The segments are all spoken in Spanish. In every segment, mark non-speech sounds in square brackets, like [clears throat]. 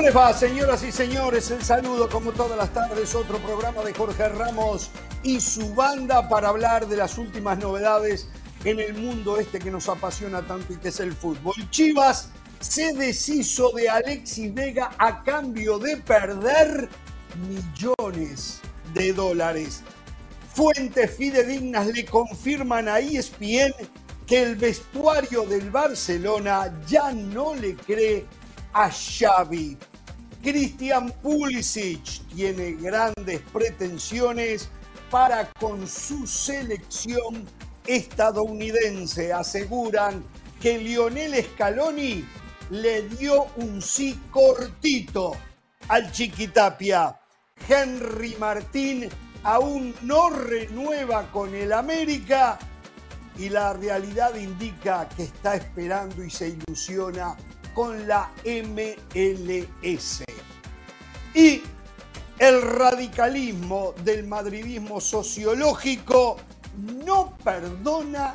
¿Cómo les va, señoras y señores? El saludo, como todas las tardes, otro programa de Jorge Ramos y su banda para hablar de las últimas novedades en el mundo este que nos apasiona tanto y que es el fútbol. Chivas se deshizo de Alexis Vega a cambio de perder millones de dólares. Fuentes fidedignas le confirman a ESPN que el vestuario del Barcelona ya no le cree a Xavi. Christian Pulisic tiene grandes pretensiones para con su selección estadounidense. Aseguran que Lionel Scaloni le dio un sí cortito al Chiquitapia. Henry Martín aún no renueva con el América y la realidad indica que está esperando y se ilusiona con la MLS. Y el radicalismo del madridismo sociológico no perdona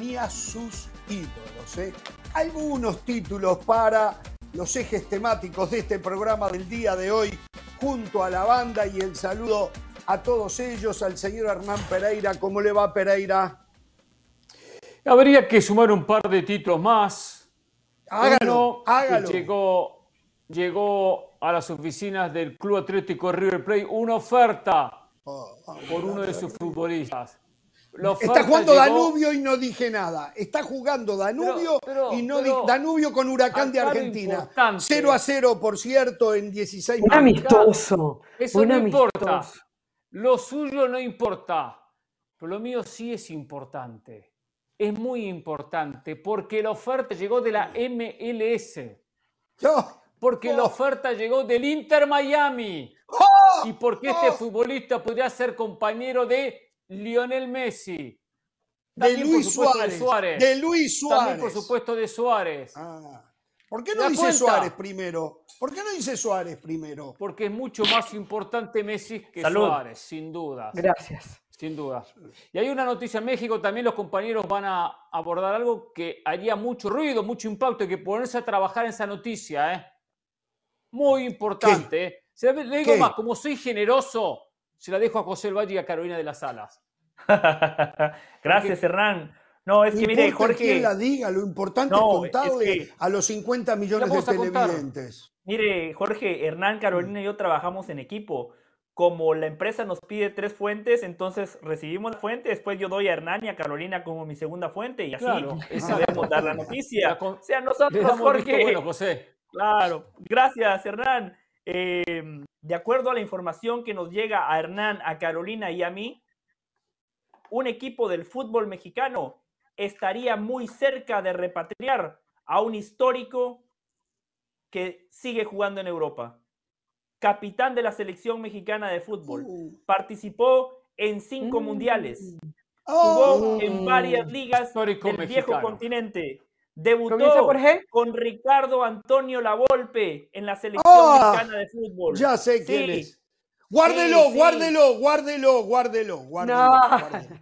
ni a sus ídolos. ¿eh? Algunos títulos para los ejes temáticos de este programa del día de hoy, junto a la banda y el saludo a todos ellos, al señor Hernán Pereira. ¿Cómo le va Pereira? Habría que sumar un par de títulos más. Hágalo, hágalo. Llegó, llegó a las oficinas del Club Atlético River Plate una oferta Oh, por uno de sus futbolistas. Está jugando llegó- Danubio y no dije nada. Está jugando Danubio Pero- pero- y no pero- di- Danubio con Huracán de Argentina. importante- 0 a 0, por cierto, en 16 Un minutos. amistoso. Eso un no amistoso. importa. Lo suyo no importa. Pero lo mío sí es importante. Es muy importante porque la oferta llegó de la MLS. Porque la oferta llegó del Inter Miami. ¡Oh! Y porque este ¡Oh! futbolista podría ser compañero de Lionel Messi. de También, Luis supuesto, Suárez, de Suárez. De Luis Suárez. También, por supuesto, de Suárez. Ah. ¿Por qué ¿Te no dice cuenta? Suárez primero? ¿Por qué no dice Suárez primero? Porque es mucho más importante Messi que Salud. Suárez, sin duda. Gracias. Sin duda. Y hay una noticia en México, también los compañeros van a abordar algo que haría mucho ruido, mucho impacto, hay que ponerse a trabajar en esa noticia, ¿eh? Muy importante. ¿eh? Se la- le digo ¿Qué? más, como soy generoso, se la dejo a José El Valle y a Carolina de las Alas. [laughs] Gracias, Hernán. No, es No que mire, Jorge, quién la diga, lo importante No, es contarle es que- a los 50 millones de televidentes. mire, Jorge, Hernán, Carolina y yo trabajamos en equipo. Como la empresa nos pide tres fuentes, entonces recibimos la fuente, después yo doy a Hernán y a Carolina como mi segunda fuente y así Claro, [laughs] podemos dar la noticia. Con- O sea, nosotros, Jorge, bueno, José. Claro, gracias Hernán. Eh, de acuerdo a la información que nos llega a Hernán, a Carolina y a mí, un equipo del fútbol mexicano estaría muy cerca de repatriar a un histórico que sigue jugando en Europa. Capitán de la selección mexicana de fútbol. Uh. Participó en cinco Mm. mundiales. Oh, Jugó en varias ligas Histórico del viejo continente. ¿Comienza Debutó por con Ricardo Antonio Lavolpe en la selección Ah, mexicana de fútbol. ya sé quién Sí, es. Guárdelo, Sí, sí. guárdelo, guárdelo, guárdelo, guárdelo. No. guárdelo.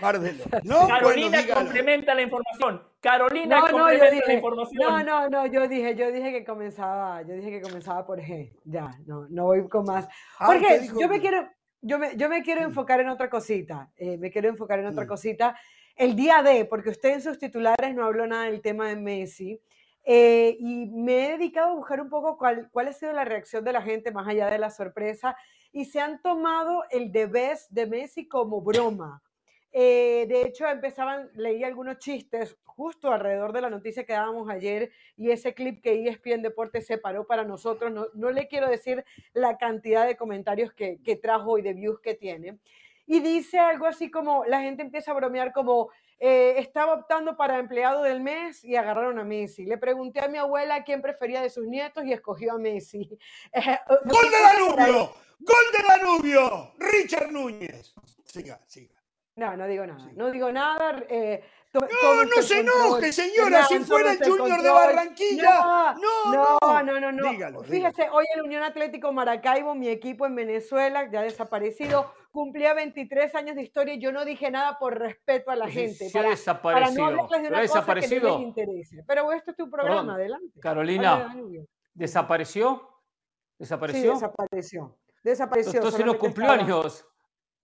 Guárdelo. [laughs] No, Carolina bueno, complementa la información. Carolina No, no, yo complementa la dije, información. no, no, no, yo dije, yo dije que comenzaba, yo dije que comenzaba por G. Ya, no, no voy con más. Ah, Porque dijo yo me quiero, yo me, yo me quiero enfocar en otra cosita. eh, me quiero enfocar en otra Mm. cosita. El día de, porque usted en sus titulares no habló nada del tema de Messi. eh, y me he dedicado a buscar un poco cuál, cuál ha sido la reacción de la gente más allá de la sorpresa. Y se han tomado el de Best de Messi como broma. Eh, de hecho, empezaban, leí algunos chistes justo alrededor de la noticia que dábamos ayer y ese clip que ESPN Deportes separó para nosotros. No, no le quiero decir la cantidad de comentarios que, que trajo y de views que tiene. Y dice algo así como, la gente empieza a bromear como, eh, estaba optando para empleado del mes y agarraron a Messi. Le pregunté a mi abuela quién prefería de sus nietos y escogió a Messi. [laughs] Eh, ¡Gol de [laughs] Danubio! ¡Gol de Danubio! Richard Núñez. Siga, siga. No, no digo nada. No digo nada. eh, to- No, no se control. enoje, señora. Si fuera el Junior de. Barranquilla. No, No, no, no, no. no. Dígalo, Fíjese, hoy el Unión Atlético Maracaibo, mi equipo en Venezuela, ya desaparecido, cumplía 23 años de historia y yo no dije nada por respeto a la gente. sí ha para, para desaparecido. no hablarles de Pero ha una cosa que no desaparecido. les interese. Pero esto es tu programa, Perdón, adelante. Carolina. ¿Desapareció? ¿Desapareció? Sí, desapareció. Desapareció. Entonces no cumplió años.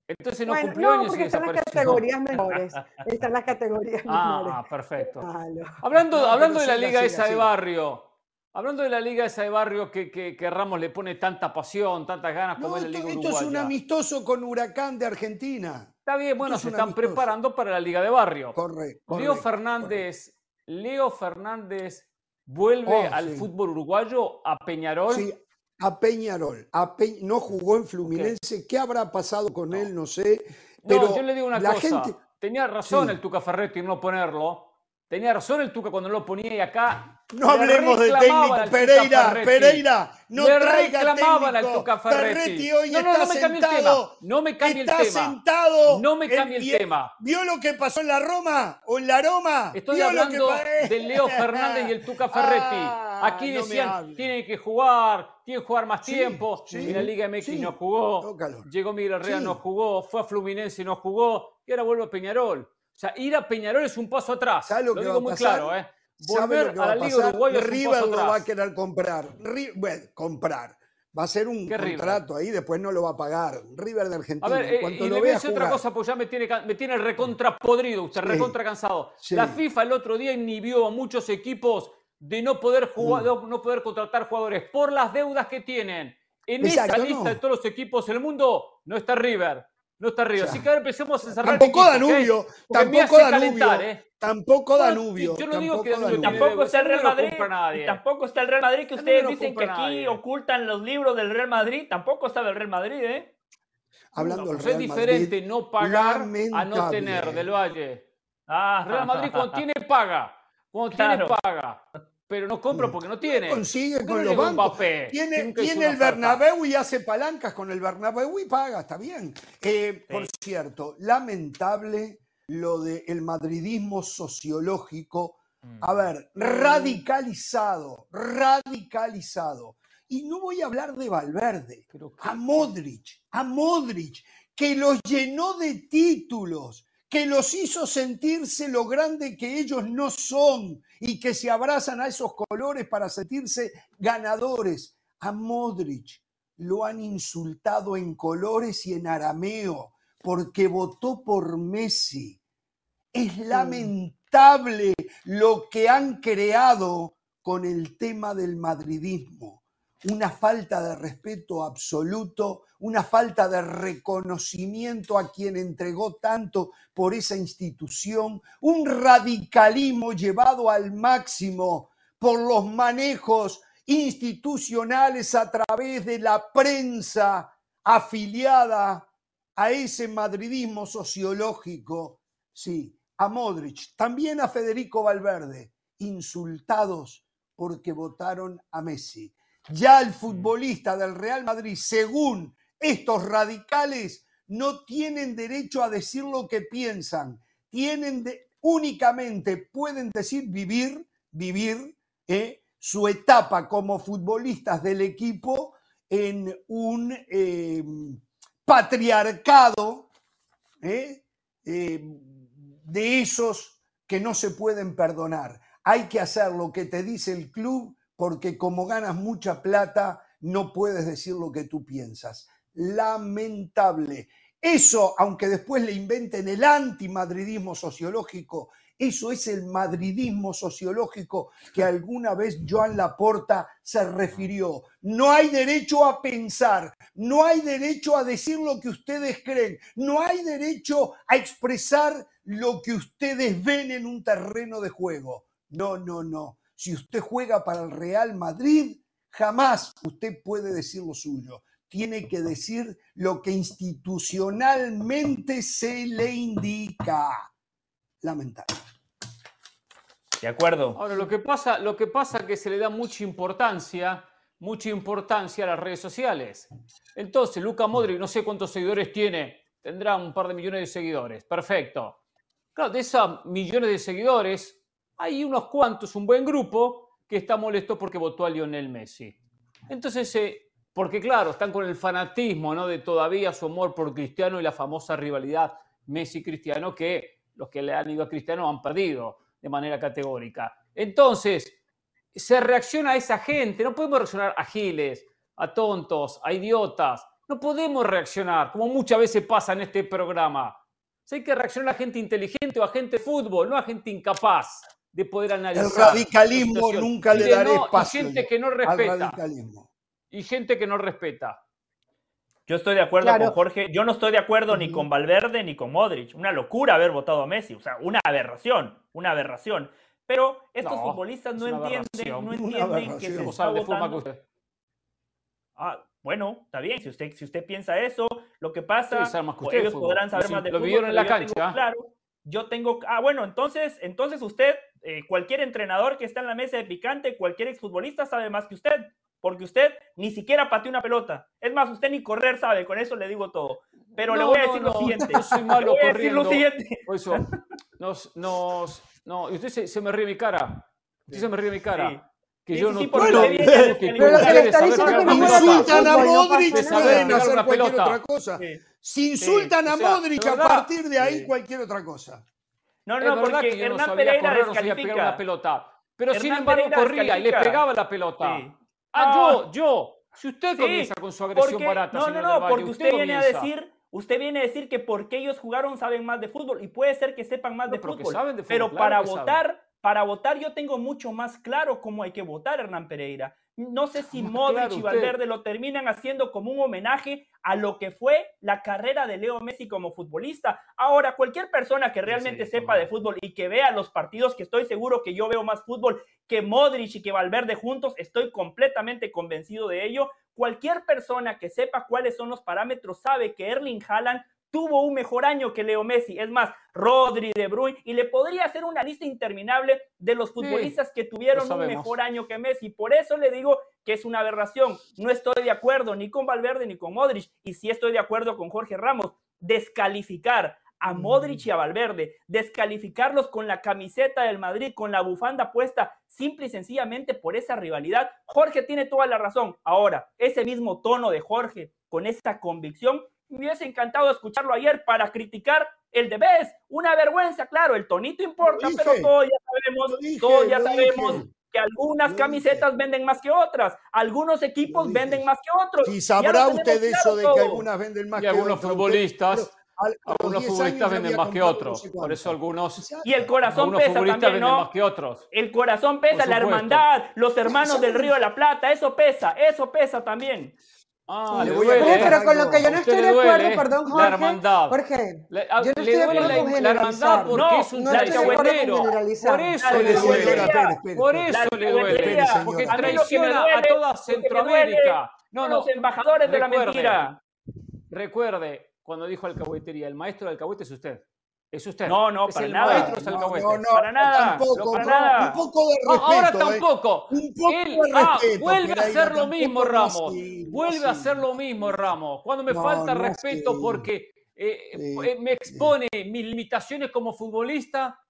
Entonces no Bueno, cumplió no, años y porque están las categorías [laughs] menores. Están las categorías menores. Ah, perfecto. Malo. Hablando, No, hablando de la liga siga, esa de barrio, hablando de la liga esa de barrio que, que, que Ramos le pone tanta pasión, tantas ganas como No, es la esto, liga esto es un amistoso con Huracán de Argentina. Está bien, bueno, esto se es están amistoso. preparando para la liga de barrio. Corre, Leo correcto, Fernández, Leo Fernández vuelve Oh, al sí. fútbol uruguayo a Peñarol. Sí, a Peñarol. A Pe- no jugó en Fluminense. ¿Qué habrá pasado con No. él? No sé. No, Pero yo le digo una la cosa. gente- Tenía razón Sí. el Tuca Ferretti en no ponerlo. Tenía razón el Tuca cuando no lo ponía y acá. No le hablemos de reclamaban técnico. al Pereira, Ferretti. Pereira, no le traiga reclamaban al técnico. Tuca Ferretti. hoy no, no, está no me cambie el tema. No me cambie está el tema. sentado. No me cambie el tema. ¿Vio lo que pasó en la Roma o en la Roma? Estoy ¿Vio lo que hablando pa- de Leo Fernández y el Tuca [laughs] Ferretti. Ah, Aquí no decían, tienen que jugar, tienen que jugar más Sí, tiempo. sí, en la Liga MX sí. no jugó. Tócalo. Llegó Miguel Herrera, no jugó. Fue a Fluminense y no jugó. Y ahora vuelve a Peñarol. O sea, ir a Peñarol es un paso atrás. ¿Sabe lo Lo digo muy pasar? claro, ¿eh? ¿Sabe Volver a la Liga? Uruguaya es un River paso lo va a atrás. querer comprar. Ri- bueno, comprar. Va a ser un ¿Qué River? contrato ahí, después no lo va a pagar. River de Argentina. A ver, en eh, y lo le voy a otra cosa, pues ya me tiene, me tiene recontra podrido usted, Sí. recontra cansado. Sí. La FIFA el otro día inhibió a muchos equipos de no poder jugar, Mm. no poder contratar jugadores por las deudas que tienen. En Exacto, esa lista no. de todos los equipos del mundo no está River. No está River. Ya. Así que ahora empecemos a cerrar. Tampoco el equipo, ¿ok? Danubio. Tampoco Danubio. calentar, ¿eh? Tampoco Danubio. yo no digo que tampoco Danubio Tampoco está el Real Madrid. tampoco está el Real Madrid, que ustedes dicen que aquí nadie. ocultan los libros del Real Madrid. Tampoco está el Real Madrid, ¿eh? Hablando del Pues Real es diferente Madrid, no pagar a no tener del Valle. Ah, Real Madrid cuando tiene paga. Cuando Claro. tiene paga. Pero no compra porque no tiene. consigue ¿Por qué con no los bancos. Tiene, el oferta. Bernabéu y hace palancas con el Bernabéu y paga, está bien. Eh, Por cierto, lamentable lo del madridismo sociológico. A ver, radicalizado, radicalizado. Y no voy a hablar de Valverde, a Modric, a Modric, que los llenó de títulos, que los hizo sentirse lo grande que ellos no son y que se abrazan a esos colores para sentirse ganadores. A Modric lo han insultado en colores y en arameo porque votó por Messi. Es lamentable lo que han creado con el tema del madridismo. Una falta de respeto absoluto, una falta de reconocimiento a quien entregó tanto por esa institución, un radicalismo llevado al máximo por los manejos institucionales a través de la prensa afiliada a ese madridismo sociológico. Sí, a Modric, también a Federico Valverde, insultados porque votaron a Messi. Ya el futbolista del Real Madrid, según estos radicales, no tienen derecho a decir lo que piensan. Tienen de- únicamente pueden decir vivir, vivir eh, su etapa como futbolistas del equipo en un eh, patriarcado ¿eh? Eh, de esos que no se pueden perdonar. Hay que hacer lo que te dice el club porque como ganas mucha plata no puedes decir lo que tú piensas. Lamentable. Eso, aunque después le inventen el antimadridismo sociológico, eso es el madridismo sociológico que alguna vez Joan Laporta se refirió. No hay derecho a pensar, no hay derecho a decir lo que ustedes creen, no hay derecho a expresar lo que ustedes ven en un terreno de juego. No, no, no. Si usted juega para el Real Madrid, jamás usted puede decir lo suyo. Tiene que decir lo que institucionalmente se le indica. Lamentable. De acuerdo. Ahora, lo que pasa, lo que pasa es que se le da mucha importancia, mucha importancia a las redes sociales. Entonces, Luca Modric, no sé cuántos seguidores tiene, tendrá un par de millones de seguidores. Perfecto. Claro, de esos millones de seguidores, hay unos cuantos, un buen grupo, que está molesto porque votó a Lionel Messi. Entonces, eh, porque claro, están con el fanatismo, ¿no? De todavía su amor por Cristiano y la famosa rivalidad Messi-Cristiano que los que le han ido a Cristiano han perdido de manera categórica. Entonces, se reacciona a esa gente. No podemos reaccionar a giles, a tontos, a idiotas. No podemos reaccionar, como muchas veces pasa en este programa. hay que reaccionar a gente inteligente o a gente de fútbol, no a gente incapaz de poder analizar. El radicalismo nunca le daré espacio. Y gente que no respeta. Y gente que no respeta. Yo estoy de acuerdo con Jorge. Yo no estoy de acuerdo ni con Valverde ni con Modric. Una locura haber votado a Messi. O sea, una aberración. Una aberración. Pero estos futbolistas no entienden, no entienden que se está votando. Ah, bueno, está bien. Si usted, si usted piensa eso, lo que pasa, sí, ellos podrán saber más de lo fútbol. en la cancha. claro, yo tengo. Ah, bueno, entonces, entonces usted, eh, cualquier entrenador que está en la mesa de picante, cualquier exfutbolista sabe más que usted porque usted ni siquiera pateó una pelota. Es más, usted ni correr sabe, con eso le digo todo. Pero le [laughs] voy a decir lo siguiente. Yo soy malo corriendo. Lo siguiente. Por eso, nos, nos, no, y usted se, me ríe mi cara. Usted se me ríe mi cara. Que yo no sí, bueno, pero que le está diciendo que no insultan a Modric, pueden hacer cualquier otra cosa. Si insultan a Modric, a partir de ahí cualquier otra cosa. No, no, porque que Hernán no Pereira correr, descalifica. No una pelota. Pero sin embargo corría y le pegaba la pelota. Ah, yo, yo. Si usted comienza con su agresión barata, No, no, no, porque usted, viene a decir, usted viene a decir que porque ellos jugaron saben más de fútbol y puede ser que sepan más de, fútbol, Pero para votar, para votar yo tengo mucho más claro cómo hay que votar, Hernán Pereira. No sé si Modric y Valverde lo terminan haciendo como un homenaje a lo que fue la carrera de Leo Messi como futbolista. Ahora, cualquier persona que realmente sepa de fútbol y que vea los partidos, que estoy seguro que yo veo más fútbol que Modric y que Valverde juntos, estoy completamente convencido de ello. Cualquier persona que sepa cuáles son los parámetros sabe que Erling Haaland tuvo un mejor año que Leo Messi. Es más, Rodri, De Bruyne, y le podría hacer una lista interminable de los futbolistas que tuvieron un mejor año que Messi. Por eso le digo que es una aberración. No estoy de acuerdo ni con Valverde ni con Modric, y sí estoy de acuerdo con Jorge Ramos. Descalificar a Modric y a Valverde, descalificarlos con la camiseta del Madrid, con la bufanda puesta, simple y sencillamente por esa rivalidad. Jorge tiene toda la razón. Ahora, ese mismo tono de Jorge, con esa convicción, me hubiese encantado escucharlo ayer para criticar el de Bes. Una vergüenza, claro, el tonito importa, pero todos ya sabemos, todos ya sabemos que algunas camisetas venden más que otras, algunos equipos venden más que otros. Y sabrá usted eso de que algunas venden más que algunos futbolistas. algunos futbolistas venden más que otros, por eso algunos. Y el corazón pesa también, ¿no? Más que otros. El corazón pesa, la hermandad, los hermanos del Río de la Plata, eso pesa, eso pesa también. Ah, le voy a pero con lo que yo no estoy de acuerdo, perdón, Jorge. La hermandad. Jorge, yo no estoy de acuerdo con generalizar. La hermandad porque es un alcahuetero. Por eso le duele. Por eso le duele. Porque traiciona a toda Centroamérica. No, no. Los embajadores de la mentira. Recuerde, cuando dijo alcahuetería, el maestro del alcahuete es usted. Es usted. No, no, para nada. No, no, no, para nada. Tampoco, para nada. Un poco de respeto. ahora tampoco. Un poco Él, de ah, vuelve a hacer lo mismo, Ramos. vuelve a hacer lo mismo, Ramos. Cuando me falta respeto porque eh, eh, me expone mis limitaciones como futbolista,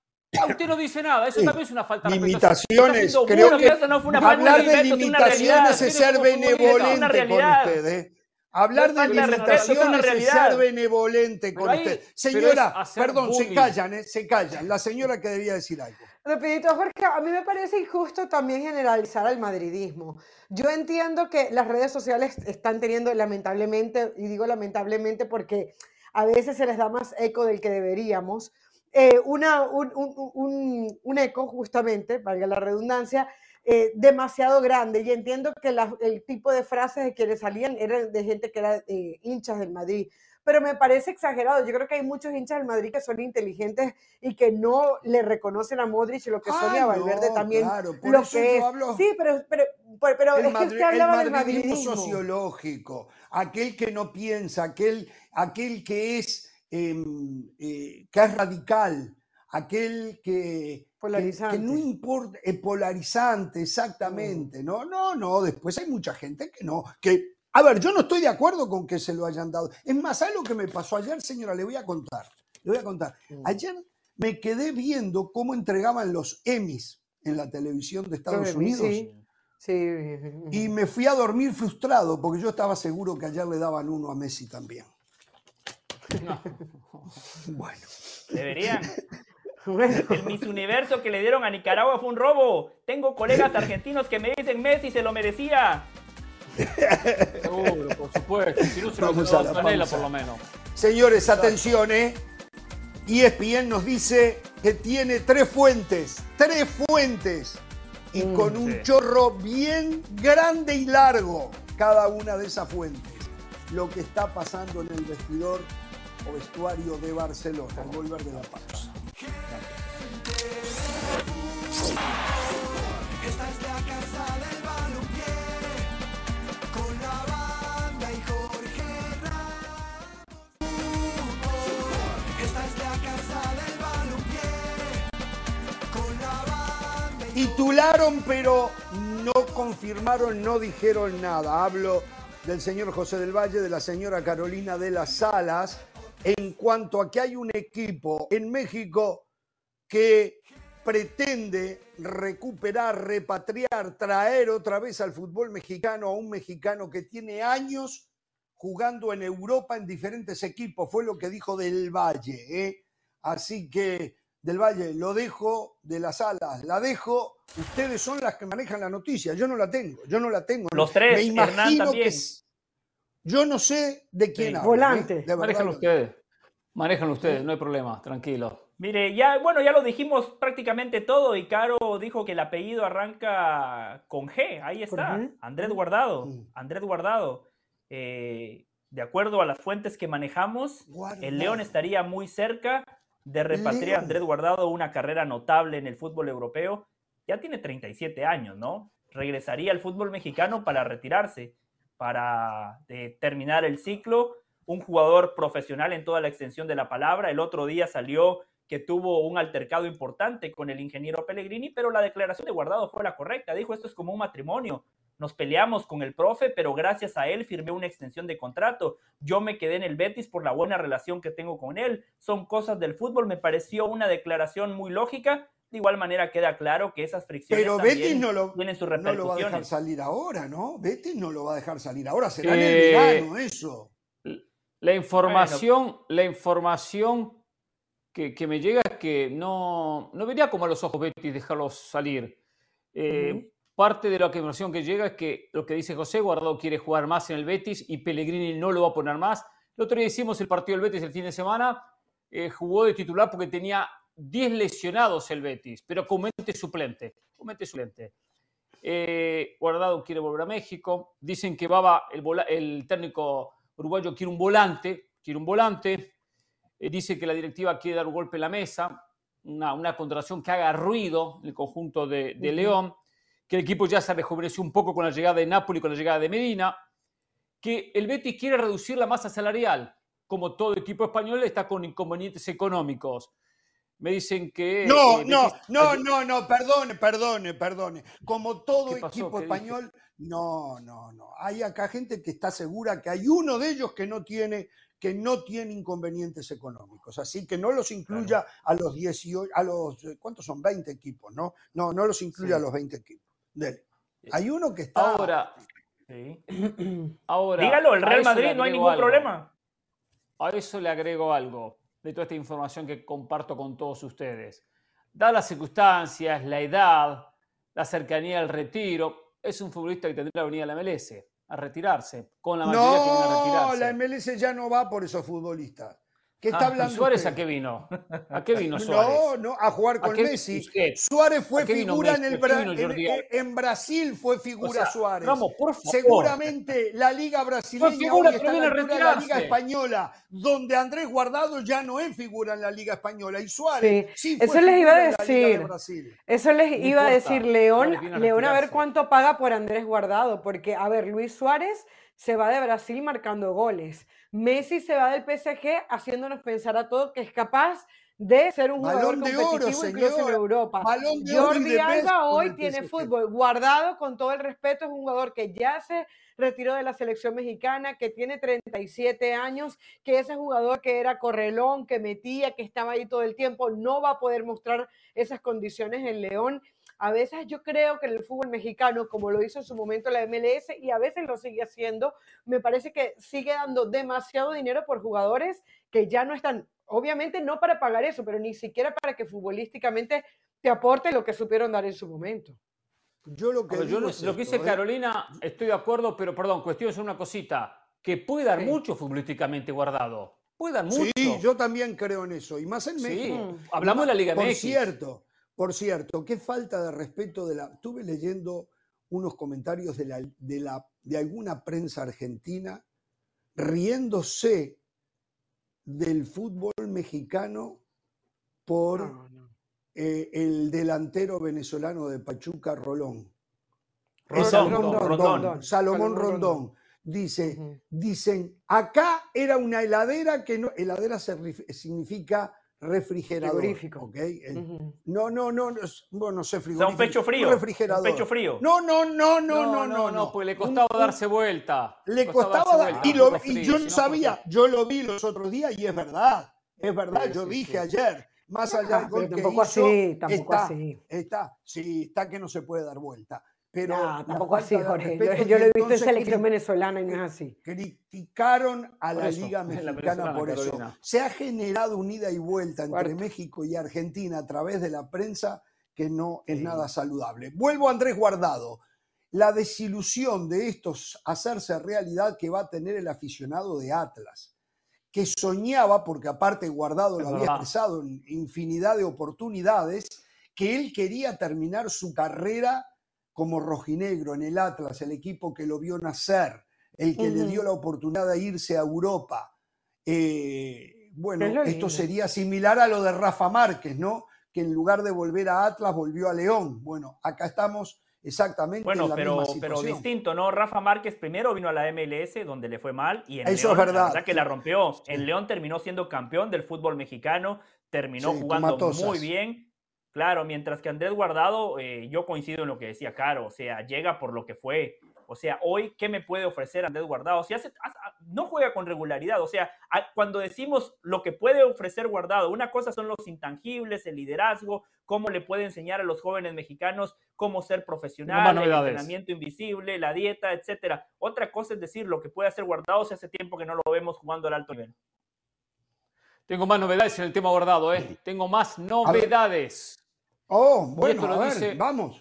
Usted no dice nada, eso también es una falta de respeto. Limitaciones, creo que no fue una hablar de limitaciones es ser benevolente con usted. Hablar de limitaciones es ser benevolente con usted. Señora, perdón, se callan, ¿eh? se callan. La señora que debía decir algo. Rapidito, Jorge, a mí me parece injusto también generalizar al madridismo. Yo entiendo que las redes sociales están teniendo lamentablemente, y digo lamentablemente porque a veces se les da más eco del que deberíamos, eh, una, un, un, un eco justamente, valga la redundancia, eh, demasiado grande y entiendo que el tipo de frases que le salían eran de gente que era eh, hinchas del Madrid, pero me parece exagerado. Yo creo que hay muchos hinchas del Madrid que son inteligentes y que no le reconocen a Modric lo que son y a Valverde también lo que es. Sí, pero, pero, pero es que usted hablaba del madridismo sociológico, aquel que no piensa, aquel, aquel que es, em, eh, que es radical, aquel que, Polarizante. Que, no importa, es polarizante, exactamente. Mm. No, no, no. Después hay mucha gente que no. Que, a ver, yo no estoy de acuerdo con que se lo hayan dado. Es más, algo que me pasó ayer, señora? Le voy a contar. Le voy a contar. Mm. Ayer me quedé viendo cómo entregaban los Emmys en la televisión de Estados Unidos. Sí. Sí. Y me fui a dormir frustrado porque yo estaba seguro que ayer le daban uno a Messi también. [laughs] Bueno. Deberían. [laughs] El Miss Universo que le dieron a Nicaragua fue un robo. Tengo colegas argentinos que me dicen Messi se lo merecía. Seguro, por supuesto. Si no se Vamos a la Antonella, por lo menos. Señores, atención, ¿eh? ESPN nos dice que tiene tres fuentes, tres fuentes, y con un chorro bien grande y largo cada una de esas fuentes. Lo que está pasando en el vestidor o vestuario de Barcelona, al volver de la pausa. Titularon, pero no confirmaron, no dijeron nada. Hablo del señor José del Valle, de la señora Carolina de las Salas, en cuanto a que hay un equipo en México que pretende recuperar, repatriar, traer otra vez al fútbol mexicano a un mexicano que tiene años jugando en Europa en diferentes equipos. Fue lo que dijo Del Valle. ¿eh? Así que, Del Valle, lo dejo de las alas, la dejo. Ustedes son las que manejan la noticia. Yo no la tengo, yo no la tengo. Los tres, Me Hernán también. que Yo no sé de quién Sí. ¿eh? Volante. De lo- ustedes. Manéjenlo ustedes, no hay problema, tranquilo. Mire, ya, bueno, ya lo dijimos prácticamente todo y Caro dijo que el apellido arranca con G, ahí está, G. Andrés Guardado. Andrés Guardado. Eh, de acuerdo a las fuentes que manejamos, Guardado. el León estaría muy cerca de repatriar a. Andrés Guardado una carrera notable en el fútbol europeo. Ya tiene 37 años, ¿no? Regresaría al fútbol mexicano para retirarse, para eh, terminar el ciclo. Un jugador profesional en toda la extensión de la palabra. El otro día salió que tuvo un altercado importante con el ingeniero Pellegrini, pero la declaración de Guardado fue la correcta. Dijo, esto es como un matrimonio. Nos peleamos con el profe, pero gracias a él firmé una extensión de contrato. Yo me quedé en el Betis por la buena relación que tengo con él. Son cosas del fútbol. Me pareció una declaración muy lógica. De igual manera queda claro que esas fricciones Pero también Betis no lo, tienen sus no lo va a dejar repercusiones. salir ahora, ¿no? Betis no lo va a dejar salir ahora. Será en el Eh, verano eso. La información, la información que, que me llega es que no, no vería como a los ojos Betis dejarlos salir. Eh. Parte de la información que llega es que lo que dice José, Guardado quiere jugar más en el Betis y Pellegrini no lo va a poner más. El otro día hicimos el partido del Betis el fin de semana, eh, jugó de titular porque tenía 10 lesionados el Betis, pero con mente suplente. Con mente suplente. Eh, Guardado quiere volver a México. Dicen que Baba, el, el técnico uruguayo, quiere un volante. Quiere un volante. Eh, dice que la directiva quiere dar un golpe en la mesa. Una, una contratación que haga ruido en el conjunto de, de. León. Que el equipo ya se rejuveneció un poco con la llegada de Napoli, con la llegada de Medina. Que el Betis quiere reducir la masa salarial. Como todo equipo español está con inconvenientes económicos. Me dicen que. No, eh, no, no, no, no, perdone, perdone, perdone. Como todo equipo español, no, no, no. Hay acá gente que está segura que hay uno de ellos que no tiene, que no tiene inconvenientes económicos. Así que no los incluya a los 18, a los, eh, ¿cuántos son? 20 equipos, ¿no? No, no los incluya Sí. a los 20 equipos. Dele. Hay uno que está. Ahora, Sí. [clears throat] ahora. Dígalo, el Real Madrid no hay ningún algo. problema. A eso le agrego algo de toda esta información que comparto con todos ustedes. Dadas las circunstancias, la edad, la cercanía al retiro, es un futbolista que tendría que venir a la MLS a retirarse, con la mayoría que viene a No, retirarse. la MLS ya no va por esos futbolistas. ¿Qué está Ah, ¿y hablando Suárez usted? a qué vino? ¿A qué vino [laughs] Suárez? No, no, a jugar ¿A con qué Messi. Suárez fue ¿A qué vino figura en, el ¿A qué Bra- en, en- en Brasil fue figura O sea, Suárez. Ramos, por favor. Seguramente la liga brasileña figura, hoy está a la altura de la liga española, donde Andrés Guardado ya no es figura en la liga española y Suárez sí, fue eso les iba a en de decir. Eso les No iba a decir León, León a ver cuánto paga por Andrés Guardado, porque a ver, Luis Suárez se va de Brasil marcando goles. Messi se va del PSG haciéndonos pensar a todos que es capaz de ser un jugador de oro, competitivo incluso en. Europa. Balón de Jordi Alba hoy tiene fútbol. Guardado, con todo el respeto, es un jugador que ya se retiró de la selección mexicana, que tiene 37 años, que ese jugador que era correlón, que metía, que estaba ahí todo el tiempo, no va a poder mostrar esas condiciones en León. A veces yo creo que en el fútbol mexicano, como lo hizo en su momento la MLS y a veces lo sigue haciendo, me parece que sigue dando demasiado dinero por jugadores que ya no están Obviamente no para pagar eso, pero ni siquiera para que futbolísticamente te aporte lo que supieron dar en su momento. Yo lo que, yo, lo, es lo que dice ¿eh? Carolina, estoy de acuerdo, pero perdón, cuestión es una cosita, que puede dar Sí. mucho futbolísticamente guardado. Puede dar mucho. Sí, yo también creo en eso. Y más en Sí, México. hablamos de la Liga Por MX. cierto, por cierto, qué falta de respeto de la. Estuve leyendo unos comentarios de, la, de, la, de alguna prensa argentina riéndose del fútbol mexicano por No, no. eh, el delantero venezolano de Pachuca, Rolón. Rondón, Salomón Rondón, Rondón. Rondón. Salomón Salomón Rondón. Rondón. Dice, dicen, acá era una heladera que no, heladera significa refrigerador. Frigorífico. ¿ok? Eh, Ujú. No, no, no, no, bueno, no sé, O sea, frigorífico. un pecho frío. Un Un refrigerador. pecho frío. No, no, no, no, no, no, no. porque le Un- costaba un- darse vuelta. Le Costaba dar- vuelta, y, un lo- y frío, yo no no, sabía, yo lo vi los otros días y es verdad, es verdad, Sí, yo sí, dije sí. ayer, más allá Ah, del gol que tampoco hizo, así, tampoco está, así. está, sí, está que no se puede dar vuelta. Pero No, tampoco así, Jorge. Yo, lo he visto en selección venezolana y no es así. criticaron a la eso, Liga la Mexicana por eso. Carolina. Se ha generado un ida y vuelta entre Cuarto. México y Argentina a través de la prensa que no es Sí. nada saludable. Vuelvo a Andrés Guardado. La desilusión de estos hacerse realidad que va a tener el aficionado de Atlas, que soñaba, porque aparte Guardado Es lo había expresado en infinidad de oportunidades, que él quería terminar su carrera como rojinegro en el Atlas, el equipo que lo vio nacer, el que le dio la oportunidad de irse a Europa. Eh, bueno, Es esto lindo. sería similar a lo de Rafa Márquez, ¿no? Que en lugar de volver a Atlas volvió a León. Bueno, acá estamos exactamente Bueno, en la pero, misma pero distinto, ¿no? Rafa Márquez primero vino a la MLS, donde le fue mal, y en Eso León, es verdad. la verdad que la rompió. En León terminó siendo campeón del fútbol mexicano, terminó Sí, jugando muy bien. Claro, mientras que Andrés Guardado, eh, yo coincido en lo que decía Caro, o sea, llega por lo que fue. O sea, hoy, ¿qué me puede ofrecer Andrés Guardado? Si hace, hace- no juega con regularidad. O sea, a- cuando decimos lo que puede ofrecer Guardado, una cosa son los intangibles, el liderazgo, cómo le puede enseñar a los jóvenes mexicanos cómo ser profesional, el entrenamiento invisible, la dieta, etcétera. Otra cosa es decir lo que puede hacer Guardado si hace tiempo que no lo vemos jugando al alto nivel. Tengo más novedades en el tema guardado, ¿eh? Tengo más novedades. Oh, bueno, lo a ver, dice- vamos.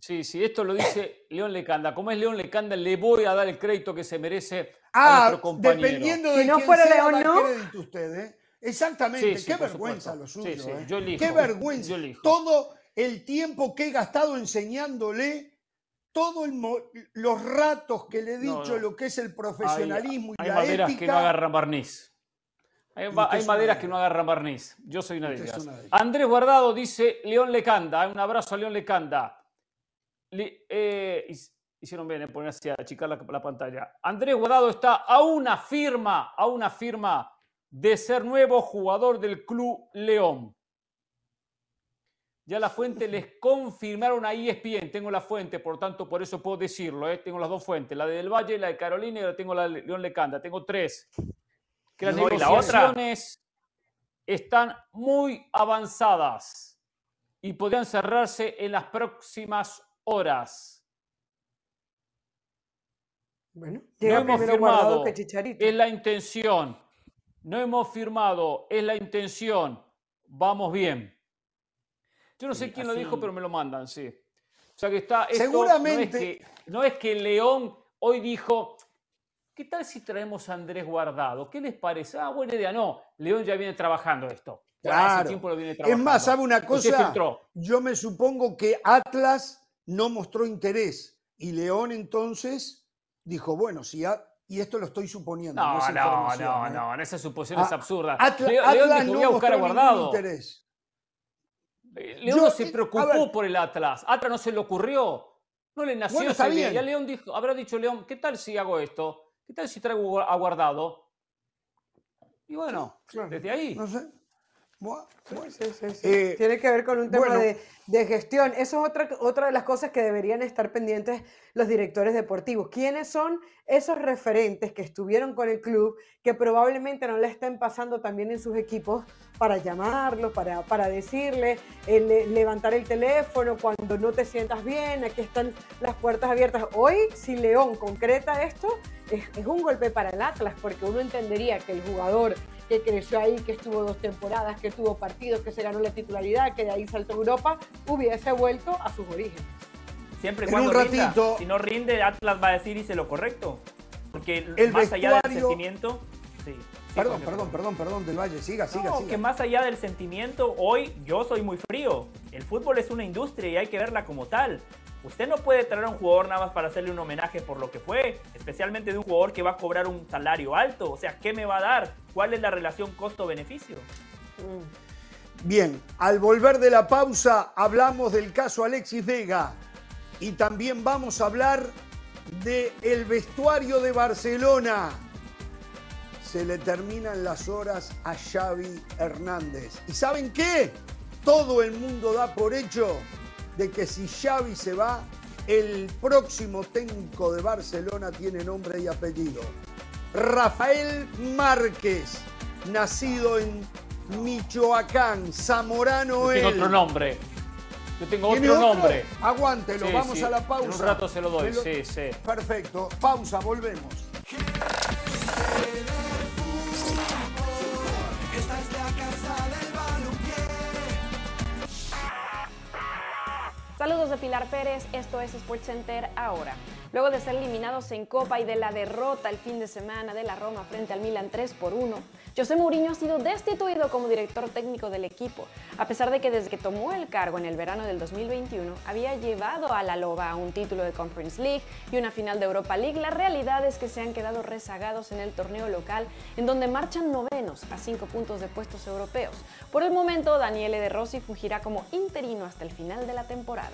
Sí, sí, esto lo dice León Lecanda. Como es León Lecanda, le voy a dar el crédito que se merece a Ah, nuestro compañero. dependiendo de Si no quién fuera sea, León, da ¿no? crédito usted, ¿eh? Exactamente, Sí, sí, qué vergüenza supuesto. lo Sí, suyo, sí, ¿eh? yo elijo, Qué vergüenza. yo elijo. Todo el tiempo que he gastado enseñándole, todos los ratos que le he dicho no. lo que es el Hay, profesionalismo hay y la maderas ética. que no agarran barniz. Hay, maderas de que no agarran barniz. Yo soy una de ellas. una de ellas. Andrés Guardado dice León Lecanda. Un abrazo a León Lecanda. Eh, hic- hicieron bien en poner así a achicar la, la pantalla. Andrés Guardado está a una firma, a una firma de ser nuevo jugador del Club León. Ya la fuente les [laughs] confirmaron a ESPN. Tengo la fuente, por tanto, por eso puedo decirlo. ¿eh? Tengo las dos fuentes, la de Del Valle, la de Carolina y ahora tengo la de León Lecanda. Tengo tres. Que las No, y la otra. negociaciones están muy avanzadas y podrían cerrarse en las próximas horas. Bueno, llega hemos firmado. que Chicharito. Es la intención. No hemos firmado, es la intención. Vamos bien. Yo no sé Sí, quién lo dijo, pero me lo mandan, sí. O sea que está. esto Seguramente- No es, que, no es que León hoy dijo. ¿Qué tal si traemos a Andrés Guardado? ¿Qué les parece? Ah, buena idea. No, León ya viene trabajando esto. Ya Hace Claro. tiempo lo viene Es trabajando. más, ¿sabe una cosa? Yo me supongo que Atlas no mostró interés y León entonces dijo, bueno, si a- y esto lo estoy suponiendo. No, es no, información, no, ¿eh? no, esa suposición es A- absurda. Atla- Leo- Atlas León dijo, no voy a buscar a Guardado. interés. León Yo- no se preocupó por el Atlas. Atlas no se le ocurrió. No le nació Bueno, esa idea. Ya León dijo, habrá dicho León, ¿qué tal si hago esto? ¿Qué tal si traigo a Guardado? Y bueno, claro. desde ahí. No sé. Buah, bueno. Sí, sí, sí. Eh, Tiene que ver con un tema bueno. de, de gestión. Eso es otra, otra de las cosas que deberían estar pendientes los directores deportivos. ¿Quiénes son esos referentes que estuvieron con el club que probablemente no le estén pasando también en sus equipos para llamarlo, para, para decirle, eh, le- levantar el teléfono cuando no te sientas bien, aquí están las puertas abiertas. Hoy, si León concreta esto, es, es un golpe para el Atlas, porque uno entendería que el jugador que creció ahí, que estuvo dos temporadas, que tuvo partidos, que se ganó la titularidad, que de ahí saltó a Europa, hubiese vuelto a sus orígenes. Siempre y En cuando un rinda. ratito- Si no rinde, Atlas va a decir hice lo correcto. Porque El más allá del sentimiento. Sí. Perdón, perdón, perdón, perdón, del Valle. Siga, siga, No, siga. que más allá del sentimiento, hoy yo soy muy frío. El fútbol es una industria y hay que verla como tal. Usted no puede traer a un jugador nada más para hacerle un homenaje por lo que fue, especialmente de un jugador que va a cobrar un salario alto. O sea, ¿qué me va a dar? ¿Cuál es la relación costo-beneficio? Bien, al volver de la pausa hablamos del caso Alexis Vega y también vamos a hablar de el vestuario de Barcelona. Se le terminan las horas a Xavi Hernández. ¿Y saben qué? Todo el mundo da por hecho de que si Xavi se va, el próximo técnico de Barcelona tiene nombre y apellido. Rafael Márquez, nacido en Michoacán, Zamorano Yo tengo él. otro nombre. Yo tengo ¿Tiene otro nombre. Aguántelo, Sí, vamos sí. a la pausa. En un rato se lo doy, sí, sí. Perfecto, pausa, volvemos. Saludos de Pilar Pérez, esto es SportsCenter ahora. Luego de ser eliminados en Copa y de la derrota el fin de semana de la Roma frente al Milan 3 por 1, José Mourinho ha sido destituido como director técnico del equipo, a pesar de que desde que tomó el cargo en el verano del 2021 había llevado a la Loba a un título de Conference League y una final de Europa League. La realidad es que se han quedado rezagados en el torneo local, en donde marchan novenos a cinco puntos de puestos europeos. Por el momento, Daniele De Rossi fungirá como interino hasta el final de la temporada.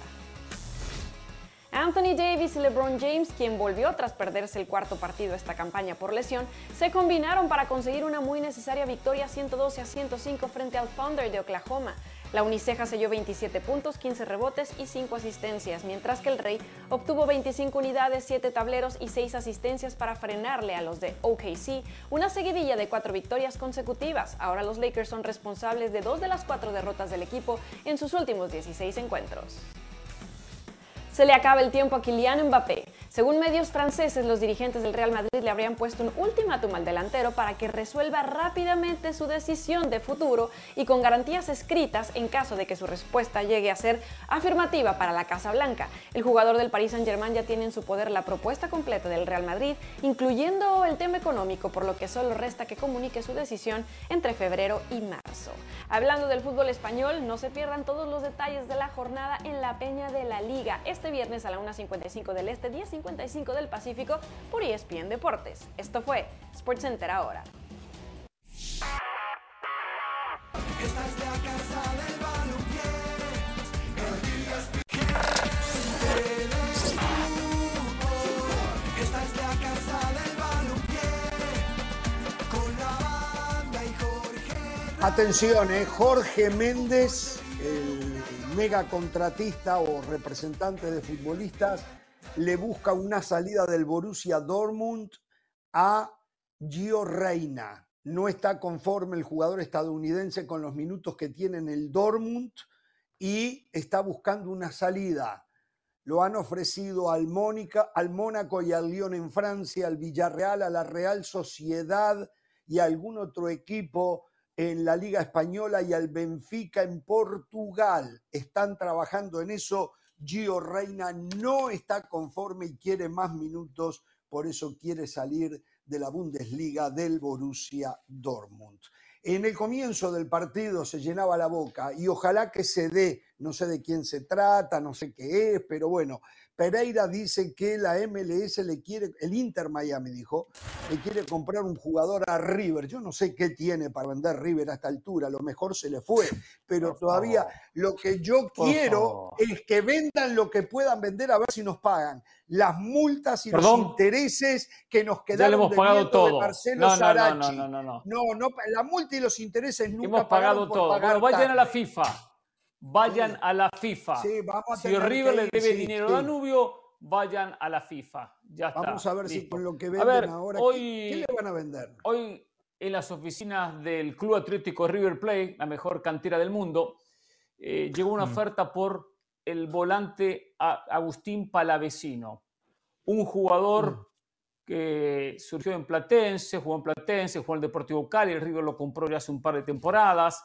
Anthony Davis y LeBron James, quien volvió tras perderse el cuarto partido esta campaña por lesión, se combinaron para conseguir una muy necesaria victoria 112 a 105 frente al Thunder de Oklahoma. La Uniceja selló 27 puntos, 15 rebotes y 5 asistencias, mientras que el Rey obtuvo 25 unidades, 7 tableros y 6 asistencias para frenarle a los de OKC, una seguidilla de 4 victorias consecutivas. Ahora los Lakers son responsables de dos de las cuatro derrotas del equipo en sus últimos 16 encuentros. Se le acaba el tiempo a Kylian Mbappé. Según medios franceses, los dirigentes del Real Madrid le habrían puesto un ultimátum al delantero para que resuelva rápidamente su decisión de futuro y con garantías escritas en caso de que su respuesta llegue a ser afirmativa para la Casa Blanca. El jugador del Paris Saint-Germain ya tiene en su poder la propuesta completa del Real Madrid, incluyendo el tema económico, por lo que solo resta que comunique su decisión entre febrero y marzo. Hablando del fútbol español, no se pierdan todos los detalles de la jornada en la Peña de la Liga. Este viernes a la 1.55 del Este, 10.55 del Pacífico por ESPN Deportes. Esto fue SportsCenter ahora. Atención, eh, Jorge Méndez, el mega contratista o representante de futbolistas, le busca una salida del Borussia Dortmund a Gio Reina. No está conforme el jugador estadounidense con los minutos que tiene en el Dortmund y está buscando una salida. Lo han ofrecido al, Mónica, al Mónaco y al Lyon en Francia, al Villarreal, a la Real Sociedad y a algún otro equipo en la Liga Española y al Benfica en Portugal. Están trabajando en eso. Gio Reina no está conforme y quiere más minutos, por eso quiere salir de la Bundesliga del Borussia Dortmund. En el comienzo del partido se llenaba la boca y ojalá que se dé, no sé de quién se trata, no sé qué es, pero bueno, Pereira dice que la MLS le quiere, el Inter Miami dijo, le quiere comprar un jugador a River. Yo no sé qué tiene para vender River a esta altura, a lo mejor se le fue, pero Por todavía favor. lo que yo Por quiero favor. es que vendan lo que puedan vender a ver si nos pagan. Las multas y Perdón. los intereses que nos Ya le quedaron hemos pagado debiendo de todo. Marcelo No, no, no, Sarachi. no, no, no, no. No, no, la multa y los intereses nunca Hemos pagado todo. pagar Bueno, vayan a la. FIFA. Vayan Sí. a la FIFA. Sí, vamos a si River le debe sí, dinero a Danubio, vayan a la FIFA. Ya está. Vamos a ver si con lo que A venden ver, ahora, ¿qué- hoy, ¿qué, le van a vender? hoy en las oficinas del Club Atlético River Plate, la mejor cantera del mundo, eh, llegó una Mm. oferta por el volante Agustín Palavecino, un jugador que surgió en Platense, jugó en Platense, jugó en Deportivo Cali, el River lo compró ya hace un par de temporadas,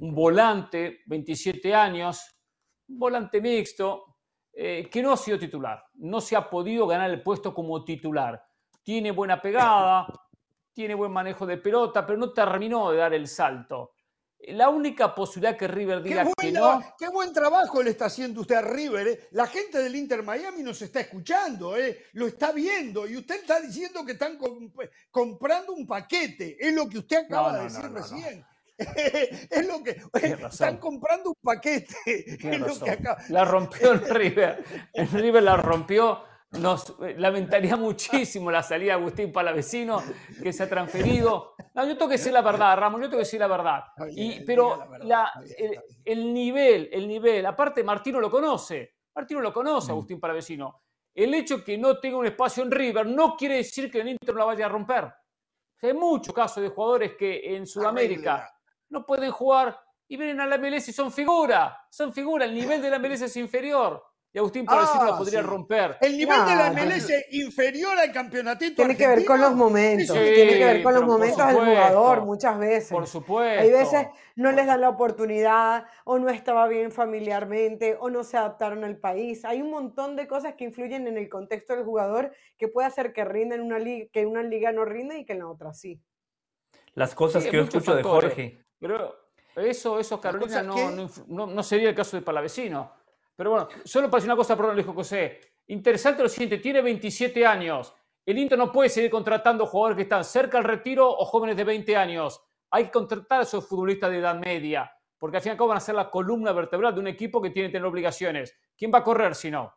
un volante, 27 años, un volante mixto, eh, que no ha sido titular, no se ha podido ganar el puesto como titular. Tiene buena pegada, tiene buen manejo de pelota, pero no terminó de dar el salto. La única posibilidad que River diga que no. Qué buen trabajo le está haciendo usted a River. ¿eh? La gente del Inter Miami nos está escuchando, ¿eh? lo está viendo. Y usted está diciendo que están comprando un paquete. Es lo que usted acaba de decir recién. [laughs] es lo que están comprando un paquete. [laughs] La rompió el River. El River la rompió nos eh, lamentaría muchísimo la salida de Agustín Palavecino, que se ha transferido. No, yo tengo que decir la verdad, Ramón, yo tengo que decir la verdad. Y, pero el, nivel, el nivel, aparte Martino lo conoce, Martino lo conoce, mm. Agustín Palavecino. El hecho que no tenga un espacio en River no quiere decir que el Inter no la vaya a romper. hay muchos casos de jugadores que en Sudamérica no pueden jugar y vienen a la MLS y son figura, son figura, el nivel de la MLS es inferior y Agustín Palavecino la ah, podría romper. El nivel de la MLS inferior al campeonatito. Tiene que ver con los momentos. tiene que ver con los momentos del jugador muchas veces. Por supuesto. Hay veces no les dan la oportunidad, o no estaba bien familiarmente, o no se adaptaron al país. Hay un montón de cosas que influyen en el contexto del jugador que puede hacer que rinda en una liga, que en una liga no rinde y que en la otra sí. Las cosas que yo escucho de Jorge. Pero eso, eso Carolina, no, no, no sería el caso de Palavecino. Pero bueno, solo para decir una cosa, perdón, dijo José. Interesante lo siguiente, tiene 27 años. El Inter no puede seguir contratando jugadores que están cerca del retiro o jóvenes de 20 años. Hay que contratar a esos futbolistas de edad media, porque al fin y al cabo van a ser la columna vertebral de un equipo que tiene que tener obligaciones. ¿Quién va a correr si no?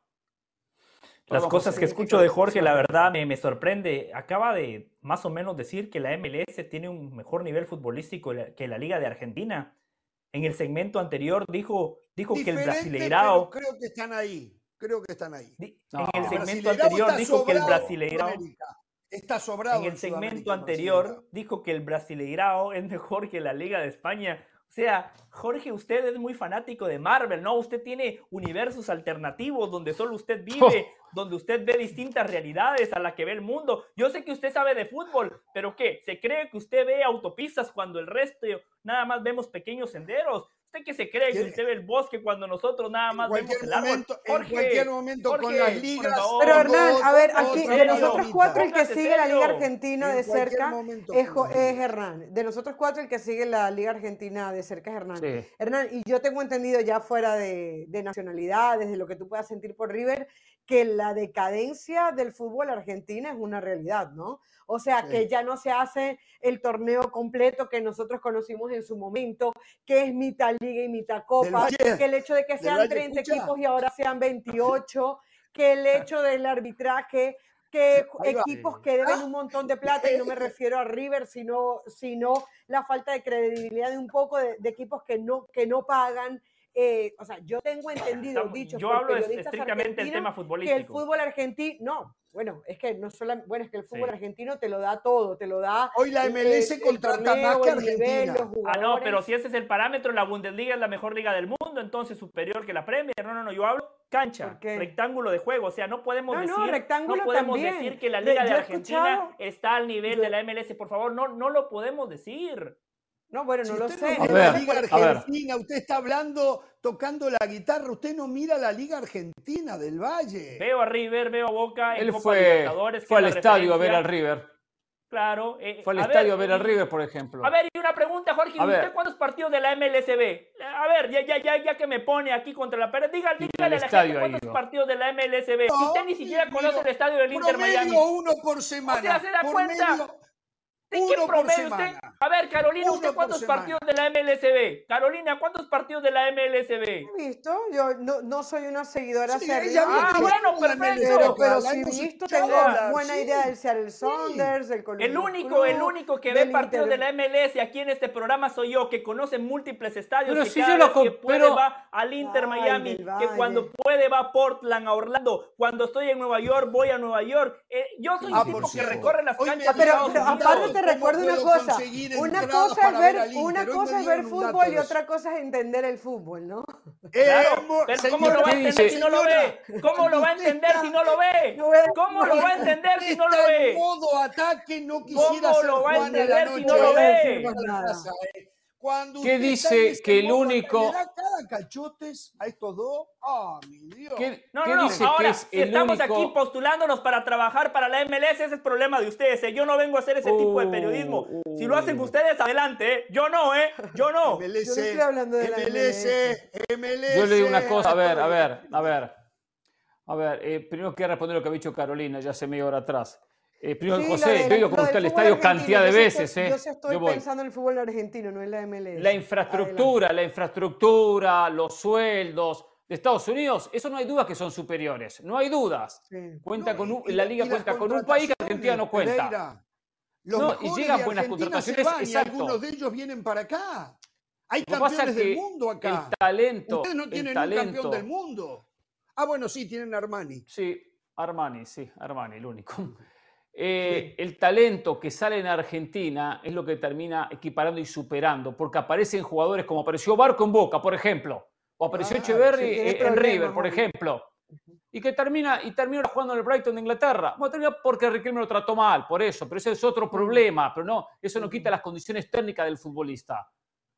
Las cosas que escucho de Jorge, la verdad, me, me, sorprende. Acaba de más o menos decir que la MLS tiene un mejor nivel futbolístico que la Liga de Argentina. En el segmento anterior dijo, dijo que el Brasileirao. Creo que están ahí. Creo que están ahí. en el segmento anterior dijo que el Brasileirao. Está sobrado. En el segmento anterior dijo que el Brasileirao es mejor que la Liga de España. O sea, Jorge, usted es muy fanático de Marvel, ¿no? Usted tiene universos alternativos donde solo usted vive, donde usted ve distintas realidades a la que ve el mundo. Yo sé que usted sabe de fútbol, pero ¿qué? ¿Se cree que usted ve autopistas cuando el resto nada más vemos pequeños senderos? ¿Usted que se cree que usted ve el bosque cuando nosotros nada más vemos el árbol? en cualquier momento con las ligas. Pero Hernán, a ver, aquí de nosotros cuatro el que sigue la Liga Argentina de cerca es, Hernán. De nosotros cuatro el que sigue la Liga Argentina de cerca es Hernán. Hernán, y yo tengo entendido ya fuera de, de nacionalidades, de lo que tú puedas sentir por River, que la decadencia del fútbol argentino es una realidad, ¿no? O sea, que ya no se hace el torneo completo que nosotros conocimos en su momento, que es mitad liga y mitad copa, que el hecho de que sean 30 equipos y ahora sean 28, [laughs] que el hecho del arbitraje, que equipos que deben un montón de plata, y no me [laughs] refiero a River, sino, sino la falta de credibilidad de un poco de, de equipos que no, que no pagan, eh, o sea, yo tengo entendido, dicho yo hablo estrictamente del tema futbolístico. Que el fútbol argentino, no, bueno, es que no solo, bueno, es que el fútbol argentino te lo da todo, te lo da. Hoy la MLS contrata más que Argentina. ah, no, pero si ese es el parámetro, la Bundesliga es la mejor liga del mundo, entonces superior que la Premier. No, no, no, yo hablo cancha, rectángulo de juego, o sea, no podemos decir, no, podemos decir que la liga de, Argentina está al nivel de la MLS, por favor, no, no lo podemos decir. No, bueno, no lo sé. No la Liga Argentina, usted está hablando, tocando la guitarra, usted no mira la Liga Argentina del Valle. Veo a River, veo a Boca, Él fue, fue al estadio a ver al River. Claro. Eh, fue al estadio a ver al River, por ejemplo. A ver, y una pregunta, Jorge, ¿usted cuántos partidos de la MLSB? A ver, ya, ya, ya, ya que me pone aquí contra la pared, dígale, dígale a la gente cuántos partidos de la MLSB. si usted ni siquiera conoce el estadio del Inter Miami. uno por semana. O sea, se da cuenta. ¿De qué promedio usted? A ver, Carolina, ¿usted cuántos partidos de la MLSB? Carolina, ¿cuántos partidos de la MLSB? He visto, yo no, no soy una seguidora sí, Ah, bueno, perfecto. Pero, pero sí visto, tengo buena idea del Seattle Saunders, del Columbus El único, el único que ve partidos de la MLS aquí en este programa soy yo, que conoce múltiples estadios, pero que si cada vez que puede va al Inter Miami, que cuando puede va a Portland, a Orlando, cuando estoy en Nueva York voy a Nueva York. Eh, yo soy un ah, tipo que recorre las canchas. Pero, aparte te recuerdo una cosa, Una cosa es ver una cosa es ver fútbol y otra cosa es entender el fútbol, ¿no? [laughs] Claro, pero ¿cómo lo va a señora, entender si no lo señora, ve? ¿Cómo lo va a entender está- si no lo ve? ¿Cómo lo va a entender si no lo ve? modo ataque, no quisiera ¿Cómo ser lo va a entender si noche. no lo ve? Cuando ¿Qué dice ese que el modo único- ¿le da cada cachotes a estos dos? ¡Ah, mi Dios! ¿Qué, No, qué no, no. Ahora, es si el estamos único... aquí postulándonos para trabajar para la MLS, ese es problema de ustedes. ¿eh? Yo no vengo a hacer ese tipo de periodismo. Uh, Si lo hacen ustedes, adelante. ¿eh? Yo no, ¿eh? Yo no. [laughs] MLS, Yo no estoy hablando de la MLS, MLS. Yo le digo una cosa, a ver, a ver, a ver. A ver, eh, primero quiero responder lo que ha dicho Carolina, ya hace media hora atrás. Eh, Sí, lo José, yo he ido con usted al estadio cantidad de veces, estoy- ¿eh? Yo estoy Yo pensando en el fútbol argentino, no en la MLS. La infraestructura, la infraestructura, los sueldos de Estados Unidos, eso no hay dudas que son superiores, no hay dudas. Sí. Cuenta No, con un- y- y la liga y cuenta con un país que Argentina no cuenta. Pereira, los No, y llegan buenas contrataciones, van y exacto. algunos de ellos vienen para acá. Hay Lo campeones del mundo acá. el talento, Ustedes no el tienen un talento, campeón del mundo. Ah, bueno, sí, tienen Armani. Sí, Armani, sí, Armani, el único. [laughs] Eh, El talento que sale en Argentina es lo que termina equiparando y superando, porque aparecen jugadores como apareció Barco en Boca, por ejemplo, o apareció sí, tiene eh, en River, por ejemplo, y que termina, y termina jugando en el Brighton de Inglaterra. Bueno, termina porque Riquelme lo trató mal, por eso, pero ese es otro problema, pero no, eso no quita las condiciones técnicas del futbolista.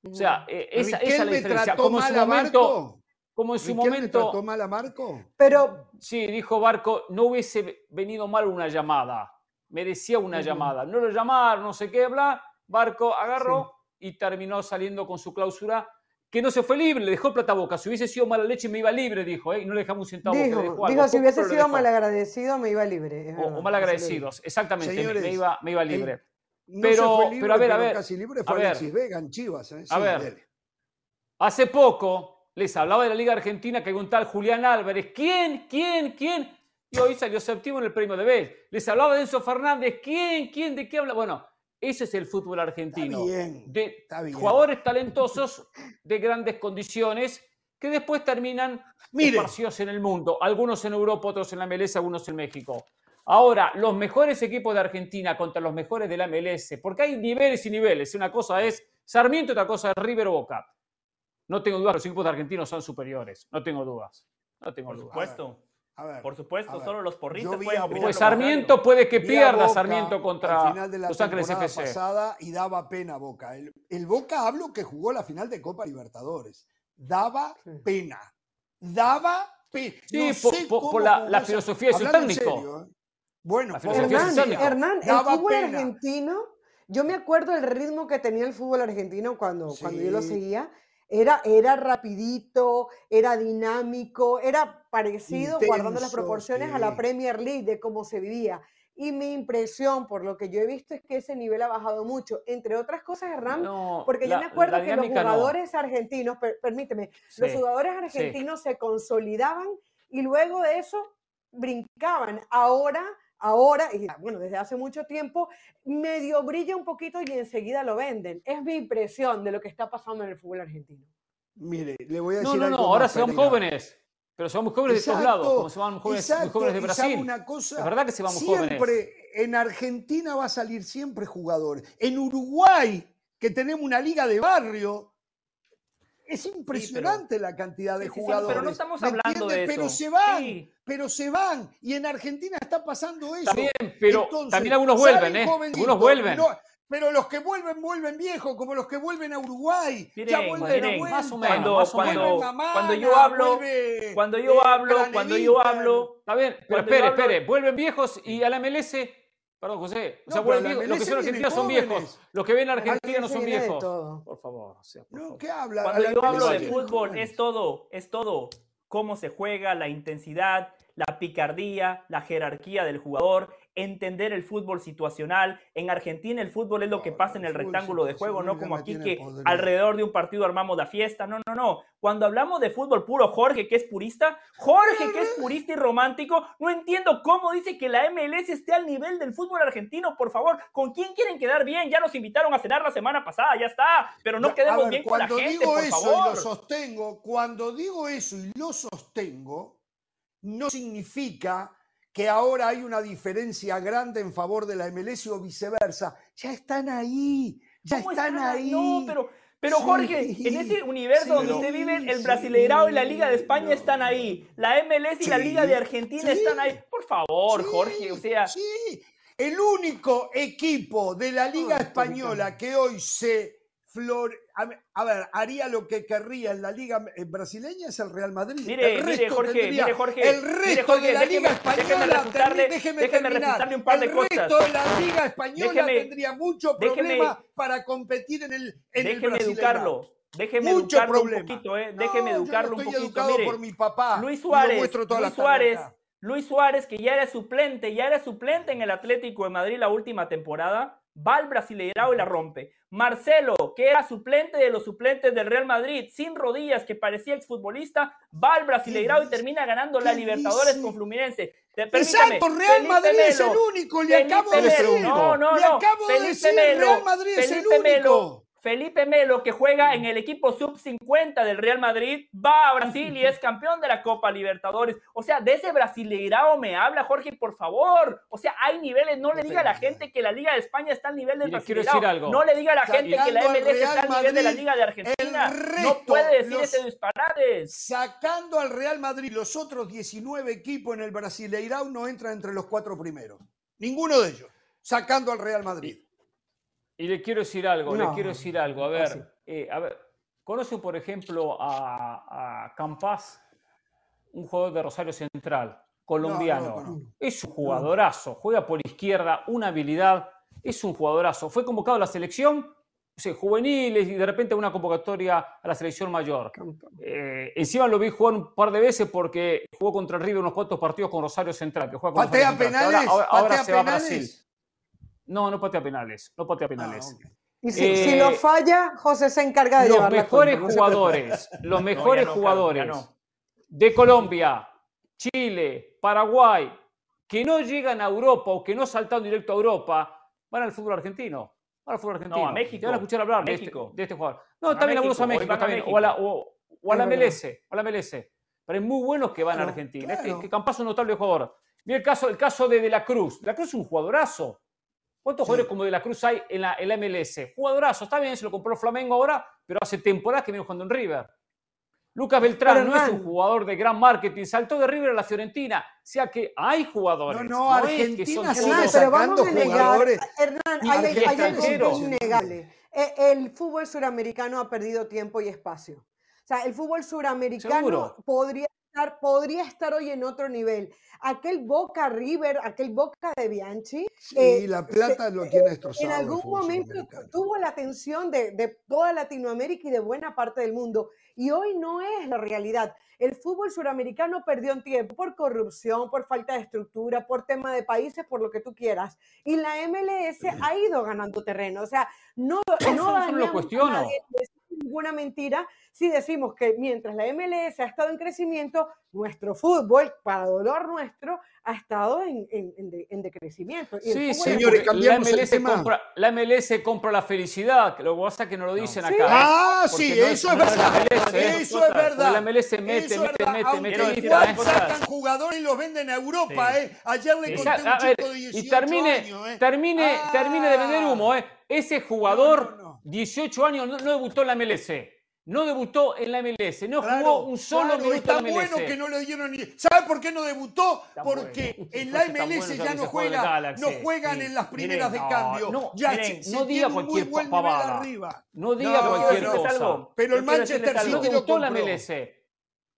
O sea, eh, esa, esa es la ¿Riquelme diferencia. trató Como en mal su a momento, Barco? como en su ¿Riquelme momento, trató mal a Marco? Pero Sí, dijo Barco, no hubiese venido mal una llamada. Merecía una llamada. No lo llamaron, no sé qué, bla. Barco agarró y terminó saliendo con su cláusula, que no se fue libre, le dejó plata a boca. Si hubiese sido mala leche, me iba libre, dijo, ¿eh? y no le dejamos un centavo. dijo, dejó dijo, si hubiese sido malagradecido me iba libre. O, o malagradecidos, exactamente, me- Señores, me, iba, me iba libre. No Pero- se fue libre, pero a ver, a ver, casi libre a fue ver. Alexis Vega en Chivas. ¿eh? A Sí, ver. dele. Hace poco les hablaba de la Liga Argentina que hay un tal Julián Álvarez. ¿Quién? ¿Quién? ¿Quién? Y hoy salió séptimo en el premio de B. Les hablaba de Enzo Fernández. ¿Quién? ¿Quién? ¿De qué habla? Bueno, ese es el fútbol argentino. Está bien. De está bien. jugadores talentosos de grandes condiciones que después terminan Mire. esparcidos en el mundo. Algunos en Europa, otros en la MLS, algunos en México. Ahora, los mejores equipos de Argentina contra los mejores de la MLS, porque hay niveles y niveles. Una cosa es Sarmiento, otra cosa es River o Boca. No tengo dudas, los equipos de argentinos son superiores. No tengo dudas. No tengo Por dudas. supuesto. A ver, Por a supuesto, ver. solo los porristas pueden a opinar Boca- Pues. Sarmiento puede que pierda Boca Sarmiento contra al final de la Los Ángeles temporada FC. pasada y daba pena Boca. El, el Boca hablo que jugó la final de Copa Libertadores. Daba Sí. pena. Daba pena. Sí, No por- sé por- cómo por la- filosofía de su técnico. serio, ¿eh? Bueno, Hernán, técnico. Hernán, el fútbol pena. argentino, yo me acuerdo el ritmo que tenía el fútbol argentino cuando, cuando yo lo seguía. Era, era rapidito, era dinámico, era parecido, guardando las proporciones, a la. Premier League, de cómo se vivía. Y mi impresión, por lo que yo he visto, es que ese nivel ha bajado mucho. Entre otras cosas, Hernán, No, porque yo me acuerdo que los no. jugadores argentinos, per- permíteme, los jugadores sí. argentinos se consolidaban y luego de eso brincaban. Ahora, ahora, y bueno, desde hace mucho tiempo, medio brilla un poquito y enseguida lo venden. Es mi impresión de lo que está pasando en el fútbol argentino. Mire, le voy a No, decir no, algo no, ahora van Pereira. jóvenes. Pero se van muy jóvenes de todos Exacto, lados, como se van jóvenes, muy exacto, jóvenes de Brasil. una cosa, Es verdad que se van muy siempre jóvenes. en Argentina va a salir siempre jugadores. En Uruguay, que tenemos una liga de barrio, es impresionante la cantidad de Sí, sí, sí, jugadores. pero no estamos ¿me hablando de entiende? Pero eso. se van, pero se van. Y en Argentina está pasando eso. También, pero Entonces, también algunos vuelven, ¿eh? Algunos vuelven. no, pero los que vuelven, vuelven viejos, como los que vuelven a Uruguay. ya vuelven miren, a más o vuelta. más o menos. Mamana, Cuando yo hablo- Cuando yo hablo, cuando yo hablo, Está bien, pero Cuando espere, espere. Vuelven viejos y a la MLS. Perdón, José. O sea, No, vuelven pero la viejos. Los que son argentinos son viejos. Los que a Aquí Argentina no son viejos. todo. Por favor, o sea, por No, favor. ¿qué habla? Cuando yo hablo de fútbol, jóvenes. es todo, es todo. Cómo se juega, la intensidad, la picardía, la jerarquía del jugador, entender el fútbol situacional. En Argentina el fútbol es lo que pasa en el rectángulo de juego, no como aquí que alrededor de un partido armamos la fiesta. No, no, no. Cuando hablamos de fútbol puro, Jorge, que es purista, Jorge, que es purista y romántico, no entiendo cómo dice que la MLS esté al nivel del fútbol argentino, por favor. ¿Con quién quieren quedar bien? Ya nos invitaron a cenar la semana pasada, ya está. Pero no Ya, quedemos ver, bien con la cuando gente, digo por eso favor. y lo sostengo, cuando digo eso y lo sostengo, no significa que ahora hay una diferencia grande en favor de la MLS o viceversa. Ya están ahí, Ya ¿Cómo están ahí. No, pero, pero Sí, Jorge, en ese universo sí, donde usted vive, el sí, Brasileirao y la Liga de España están ahí. La MLS y la Liga de Argentina están ahí. Por favor, Jorge, o sea, Sí, el único equipo de la Liga Española que hoy se flor... A ver, haría lo que querría en la Liga eh, brasileña es el Real Madrid. Mire, el mire, Jorge, tendría- mire, Jorge, el mire, resto Jorge, de la déjeme- Liga Española, déjeme, déjeme terminar. un par de el cosas. resto de la Liga Española Déjeme- tendría mucho problema para competir en el en el déjeme Brasileirao. educarlo. Déjeme Mucho educarlo problema. un poquito, eh. No, Déjeme yo no educarlo un poquito. educado Mire, por mi papá. Luis Suárez, Luis Suárez. Luis Suárez, que ya era suplente, ya era suplente en el Atlético de Madrid la última temporada, va al Brasileirao y la rompe. Marcelo, que era suplente de los suplentes del Real Madrid, sin rodillas, que parecía exfutbolista, va al Brasileirao y termina ganando ¿Qué la Libertadores dice? con Fluminense. Permítame, Exacto, Real Felipe Madrid es el único, le Felipe acabo de decir. No, no, le acabo de Felipe decir, Melo, Real Madrid es el único. Melo, Felipe Melo, que juega en el equipo sub-50 del Real Madrid, va a Brasil y es campeón de la Copa Libertadores. O sea, de ese Brasileirao me habla, Jorge, por favor. O sea, hay niveles. No le diga a la gente que la Liga de España está al nivel del Brasileirao. No le diga a la gente que la MLS está al nivel de la Liga de Argentina. no puede decir los- ese disparates. Sacando al Real Madrid, los otros 19 equipos en el Brasileirao no entran entre los cuatro primeros. Ninguno de ellos. Sacando al Real Madrid. Y le quiero decir algo, le quiero decir algo. A fácil. ver, eh, a ver, ¿conoce por ejemplo a, a Campas, un jugador de Rosario Central, colombiano? No, no es un jugadorazo, juega por izquierda, una habilidad, es un jugadorazo. Fue convocado a la selección, no sé, juveniles y de repente una convocatoria a la selección mayor. Eh, encima lo vi jugar un par de veces porque jugó contra River unos cuantos partidos con Rosario Central. Que juega con ¿Patea Rosario penales? Ahora, ahora- ahora ¿Patea se va a? Brasil. No, no patea penales. No patea Ah, penales. Y si, si Eh, lo falla, José se encarga de los llevar la [laughs] mejores no se jugadores, los mejores no, Carlos, jugadores no. de Colombia, Chile, Paraguay, que no llegan a Europa o que no saltan directo a Europa, van al fútbol argentino. Van al fútbol argentino. a México, Te van a escuchar hablar de este, de este jugador. No, Van a también algunos a México, también, México. o a la, o- o a la. MLS, o a la MLS. Pero hay muy buenos que van Claro, a Argentina. Este, claro. que Campas es un notable jugador. Mira el caso, el caso de De la Cruz. De la Cruz es un jugadorazo. ¿Cuántos Sí. jugadores como De la Cruz hay en la, en la MLS? Jugadorazo, está bien, se lo compró Flamengo ahora, pero hace temporadas que viene jugando en River. Lucas Beltrán Pero, no es un jugador de gran marketing, saltó de River a la Fiorentina. O sea que hay jugadores. No, no, Argentina todos- pero vamos a sacando negar, jugadores. Hernán, Y hay, hay algo innegable. Eh, El fútbol suramericano ha perdido tiempo y espacio. O sea, el fútbol suramericano Seguro. podría estar, podría estar hoy en otro nivel. Aquel Boca River, aquel Boca de Bianchi, Sí, eh, la plata se- lo tiene destrozado. en algún momento tuvo la atención de, de toda Latinoamérica y de buena parte del mundo. Y hoy no es la realidad. El fútbol suramericano perdió en tiempo por corrupción, por falta de estructura, por tema de países, por lo que tú quieras. Y la MLS ha ido ganando terreno. O sea, no, no no lo cuestiono. nadie, ninguna mentira si decimos que mientras la MLS ha estado en crecimiento, nuestro fútbol, para dolor nuestro, ha estado en, en- en de- en decrecimiento. Y Sí, Señores, porque la cambiamos el MLS, tema. compra, la MLS compra la felicidad, que lo que pasa es que no lo dicen Sí. acá. ¿eh? Ah, Porque sí, no eso es verdad. MLS, ¿eh? Eso es verdad. La MLS mete, Eso es mete, mete, Aunque mete ¿eh? sacan jugadores y los venden a Europa, Sí. ¿eh? Ayer le conté a un a ver, chico de 18 y termine, años, ¿eh? termine, Ah. termine de vender humo, ¿eh? Ese jugador, No, no, no. 18 años, no, no debutó en la MLS. No debutó en la MLS, no Claro, jugó un solo claro, minuto en la MLS. bueno que no le dieron ni. ¿Sabe por qué no debutó? Porque bueno. En la MLS bueno, ya no juega, Galaxy. no juegan Sí. en las Miren, primeras de cambio. no, ya miren, se- se no diga cualquier muy buen nivel pavada. arriba. No diga No, cualquier cosa. algo. Pero el Manchester City No debutó en la. MLS.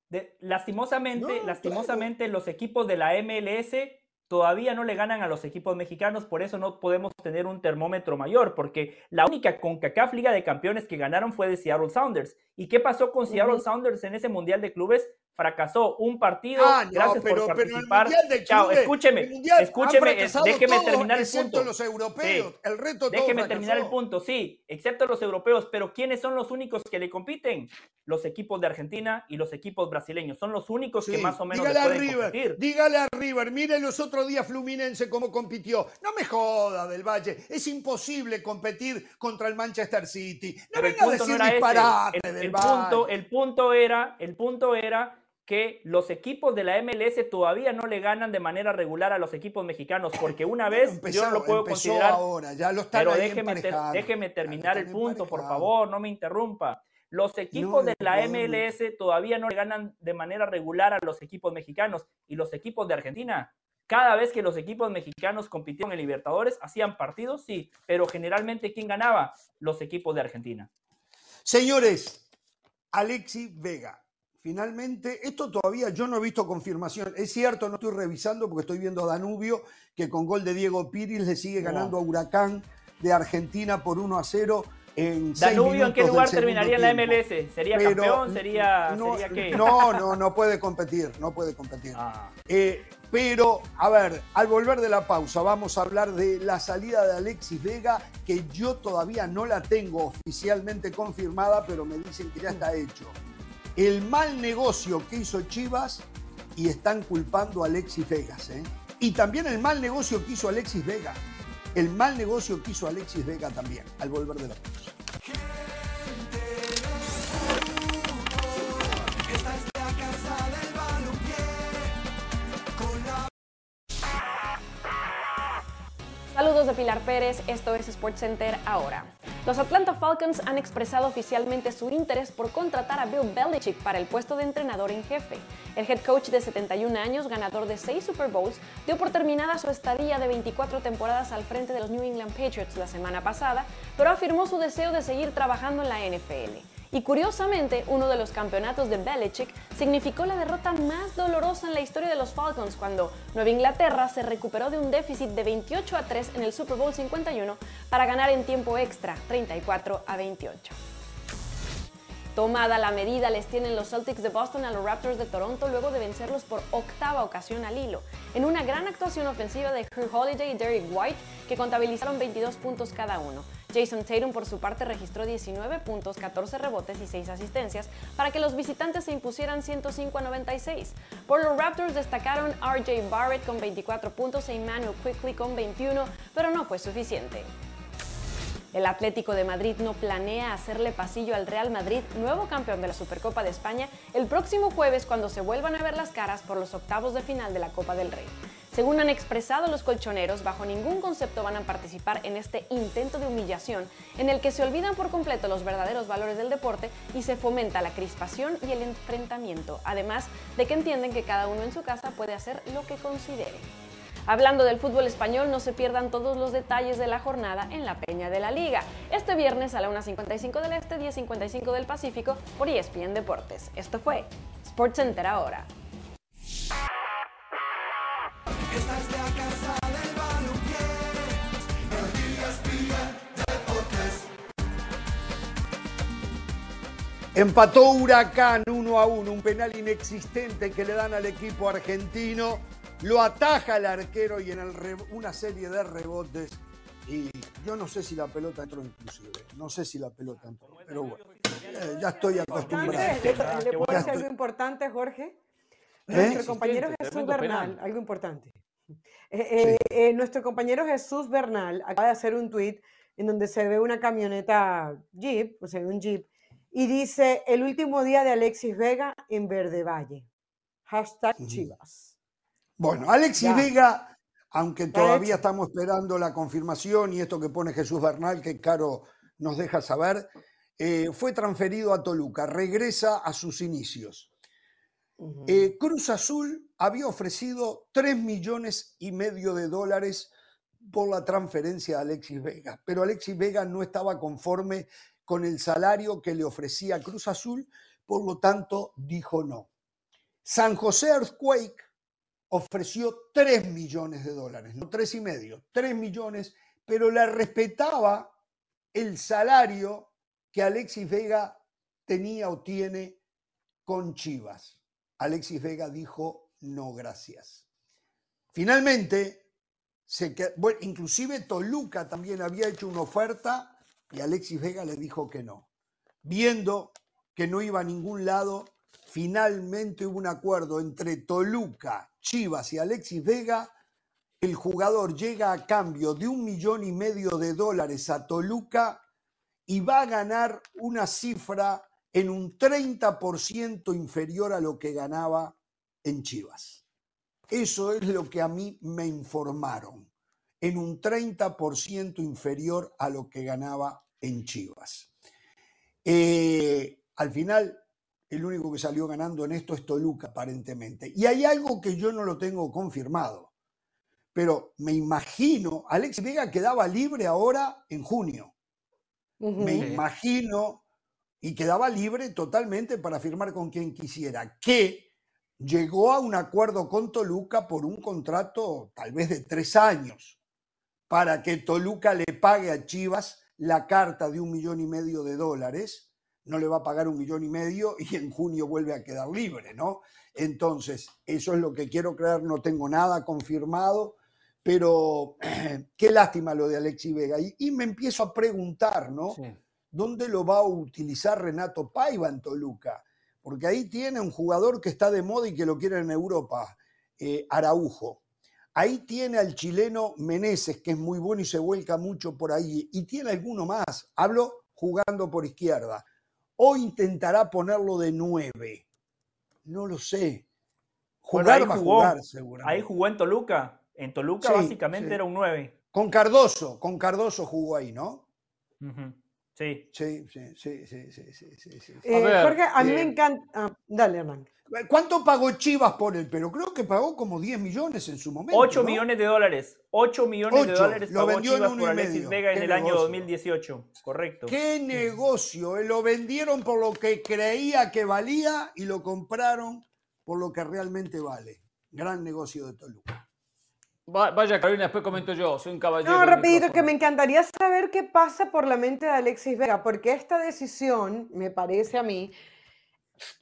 De- lastimosamente, No, lastimosamente los equipos de la MLS todavía no le ganan a los equipos mexicanos, por eso no podemos tener un termómetro mayor, porque la única CONCACAF Liga de Campeones que ganaron fue de Seattle Sounders. ¿Y qué pasó con Seattle. Sounders en ese Mundial de Clubes? Fracasó un partido. Ah, no, gracias pero, por pero el participar. Mundial de Chao, Clubes, escúcheme, escúcheme, eh, déjeme todos, terminar el excepto punto. los europeos. Sí. El todo Déjeme terminar el punto, sí, excepto los europeos, pero ¿quiénes son los únicos que le compiten? Los equipos de Argentina y los equipos brasileños, son los únicos que más o menos le dígale a pueden River, competir. dígale a River, mire los otros días Fluminense cómo compitió. No me joda del Valle, es imposible competir contra el Manchester City. No Pero venga a no decir ese. disparate El, del el Valle. punto, el punto era, el punto era que los equipos de la MLS todavía no le ganan de manera regular a los equipos mexicanos, porque una [laughs] vez yo no lo puedo considerar. Ahora, ya lo están pero déjeme, déjeme terminar el punto, por favor, no me interrumpa. Los equipos de la MLS todavía no le ganan de manera regular a los equipos mexicanos y los equipos de Argentina. Cada vez que los equipos mexicanos compitieron en Libertadores, hacían partidos, sí, pero generalmente ¿quién ganaba? Los equipos de Argentina. Señores, Alexi Vega. Finalmente, esto todavía yo no he visto confirmación. Es cierto, no estoy revisando porque estoy viendo a Danubio, que con gol de Diego Piris le sigue ganando a Huracán de Argentina por 1 a 0 en Danubio, ¿en qué lugar terminaría en la MLS? ¿Sería campeón? ¿Sería, no, ¿sería qué? No, no, no puede competir, no puede competir. Ah. Eh, pero, a ver, al volver de la pausa, vamos a hablar de la salida de Alexis Vega, que yo todavía no la tengo oficialmente confirmada, pero me dicen que ya está hecho. El mal negocio que hizo Chivas y están culpando a Alexis Vegas. ¿eh? Y también el mal negocio que hizo Alexis Vega el mal negocio que hizo Alexis Vega también al volver de la pausa. Saludos de Pilar Pérez, esto es SportsCenter ahora. Los Atlanta Falcons han expresado oficialmente su interés por contratar a Bill Belichick para el puesto de entrenador en jefe. El head coach de 71 años, ganador de 6 Super Bowls, dio por terminada su estadía de 24 temporadas al frente de los New England Patriots la semana pasada, pero afirmó su deseo de seguir trabajando en la NFL. Y curiosamente, uno de los campeonatos de Belichick significó la derrota más dolorosa en la historia de los Falcons cuando Nueva Inglaterra se recuperó de un déficit de 28 a 3 en el Super Bowl 51 para ganar en tiempo extra 34 a 28. Tomada la medida les tienen los Celtics de Boston a los Raptors de Toronto luego de vencerlos por octava ocasión al hilo, en una gran actuación ofensiva de Drew Holiday y Derek White que contabilizaron 22 puntos cada uno. Jason Tatum por su parte registró 19 puntos, 14 rebotes y 6 asistencias para que los visitantes se impusieran 105 a 96. Por los Raptors destacaron RJ Barrett con 24 puntos e Emmanuel Quickly con 21, pero no fue suficiente. El Atlético de Madrid no planea hacerle pasillo al Real Madrid, nuevo campeón de la Supercopa de España, el próximo jueves cuando se vuelvan a ver las caras por los octavos de final de la Copa del Rey. Según han expresado los colchoneros, bajo ningún concepto van a participar en este intento de humillación en el que se olvidan por completo los verdaderos valores del deporte y se fomenta la crispación y el enfrentamiento, además de que entienden que cada uno en su casa puede hacer lo que considere. Hablando del fútbol español, no se pierdan todos los detalles de la jornada en la Peña de la Liga. Este viernes a la 1.55 del Este, 10.55 del Pacífico por ESPN Deportes. Esto fue SportsCenter ahora. Empató Huracán 1 a 1, un penal inexistente que le dan al equipo argentino. Lo ataja el arquero y en el una serie de rebotes. Y yo no sé si la pelota entró inclusive. No sé si la pelota entró. Pero bueno, eh, ya estoy acostumbrado. ¿Le, puedo decir algo importante, Jorge? ¿Eh? Nuestro compañero Jesús Bernal, algo importante. Eh, nuestro compañero Jesús Bernal acaba de hacer un tweet en donde se ve una camioneta Jeep, o sea, un Jeep, y dice, el último día de Alexis Vega en Verde Valle. Hashtag Chivas. Bueno, Alexis Vega, aunque todavía estamos esperando la confirmación y esto que pone Jesús Bernal, que Caro nos deja saber, eh, fue transferido a Toluca, regresa a sus inicios. Eh, Cruz Azul había ofrecido 3 millones y medio de dólares por la transferencia a Alexis Vega, pero Alexis Vega no estaba conforme con el salario que le ofrecía Cruz Azul, por lo tanto dijo no. San José Earthquake ofreció 3 millones de dólares, no 3 y medio, 3 millones, pero le respetaba el salario que Alexis Vega tenía o tiene con Chivas. Alexis Vega dijo no, gracias. Finalmente, inclusive Toluca también había hecho una oferta y Alexis Vega le dijo que no. Viendo que no iba a ningún lado, finalmente hubo un acuerdo entre Toluca, Chivas y Alexis Vega. El jugador llega a cambio de un millón y medio de dólares a Toluca y va a ganar una cifra en un 30% inferior a lo que ganaba en Chivas. Eso es lo que a mí me informaron, en un 30% inferior a lo que ganaba en Chivas. Eh, al final, el único que salió ganando en esto es Toluca, aparentemente. Y hay algo que yo no lo tengo confirmado, pero me imagino, Alex Vega quedaba libre ahora en junio. Me imagino, y quedaba libre totalmente para firmar con quien quisiera, que llegó a un acuerdo con Toluca por un contrato tal vez de tres años, para que Toluca le pague a Chivas la carta de un millón y medio de dólares no le va a pagar un millón y medio y en junio vuelve a quedar libre, ¿no? Entonces, eso es lo que quiero creer, no tengo nada confirmado, pero [clears throat] qué lástima lo de Alexi Vega. Y, me empiezo a preguntar, ¿no? ¿Dónde lo va a utilizar Renato Paiva en Toluca? Porque ahí tiene un jugador que está de moda y que lo quiere en Europa, eh, Araujo. Ahí tiene al chileno Meneses, que es muy bueno y se vuelca mucho por ahí. Y tiene alguno más. Hablo jugando por izquierda o intentará ponerlo de nueve. No lo sé. Jugar va a jugar, seguramente. Ahí jugó en Toluca. En Toluca básicamente era un nueve. Con Cardoso, con Cardoso jugó ahí, ¿no? Sí. Sí, sí, sí, sí, sí, sí, sí. Eh, Jorge, a mí me encanta. Ah, dale, Hernán. ¿Cuánto pagó Chivas por él? Pero creo que pagó como 10 millones en su momento. 8 millones de dólares. 8 millones de dólares lo vendió Chivas en por Alexis Vega en el año 2018. Correcto. ¿Qué negocio? Eh, lo vendieron por lo que creía que valía y lo compraron por lo que realmente vale. Gran negocio de Toluca. Vaya, Carolina, después comento yo, soy un caballero. No, rapidito, que me encantaría saber qué pasa por la mente de Alexis Vega, porque esta decisión, me parece a mí,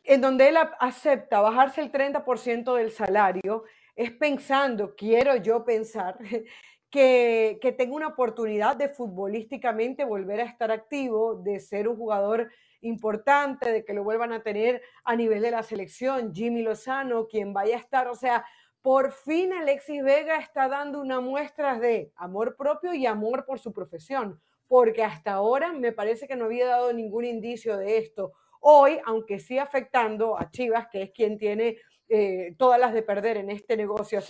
en donde él acepta bajarse el 30% del salario, es pensando, quiero yo pensar, [laughs] que, que tenga una oportunidad de futbolísticamente volver a estar activo, de ser un jugador importante, de que lo vuelvan a tener a nivel de la selección, Jimmy Lozano, quien vaya a estar, o sea, por fin Alexis Vega está dando una muestra de amor propio y amor por su profesión, porque hasta ahora me parece que no había dado ningún indicio de esto. Hoy, aunque sí afectando a Chivas, que es quien tiene eh, todas las de perder en, este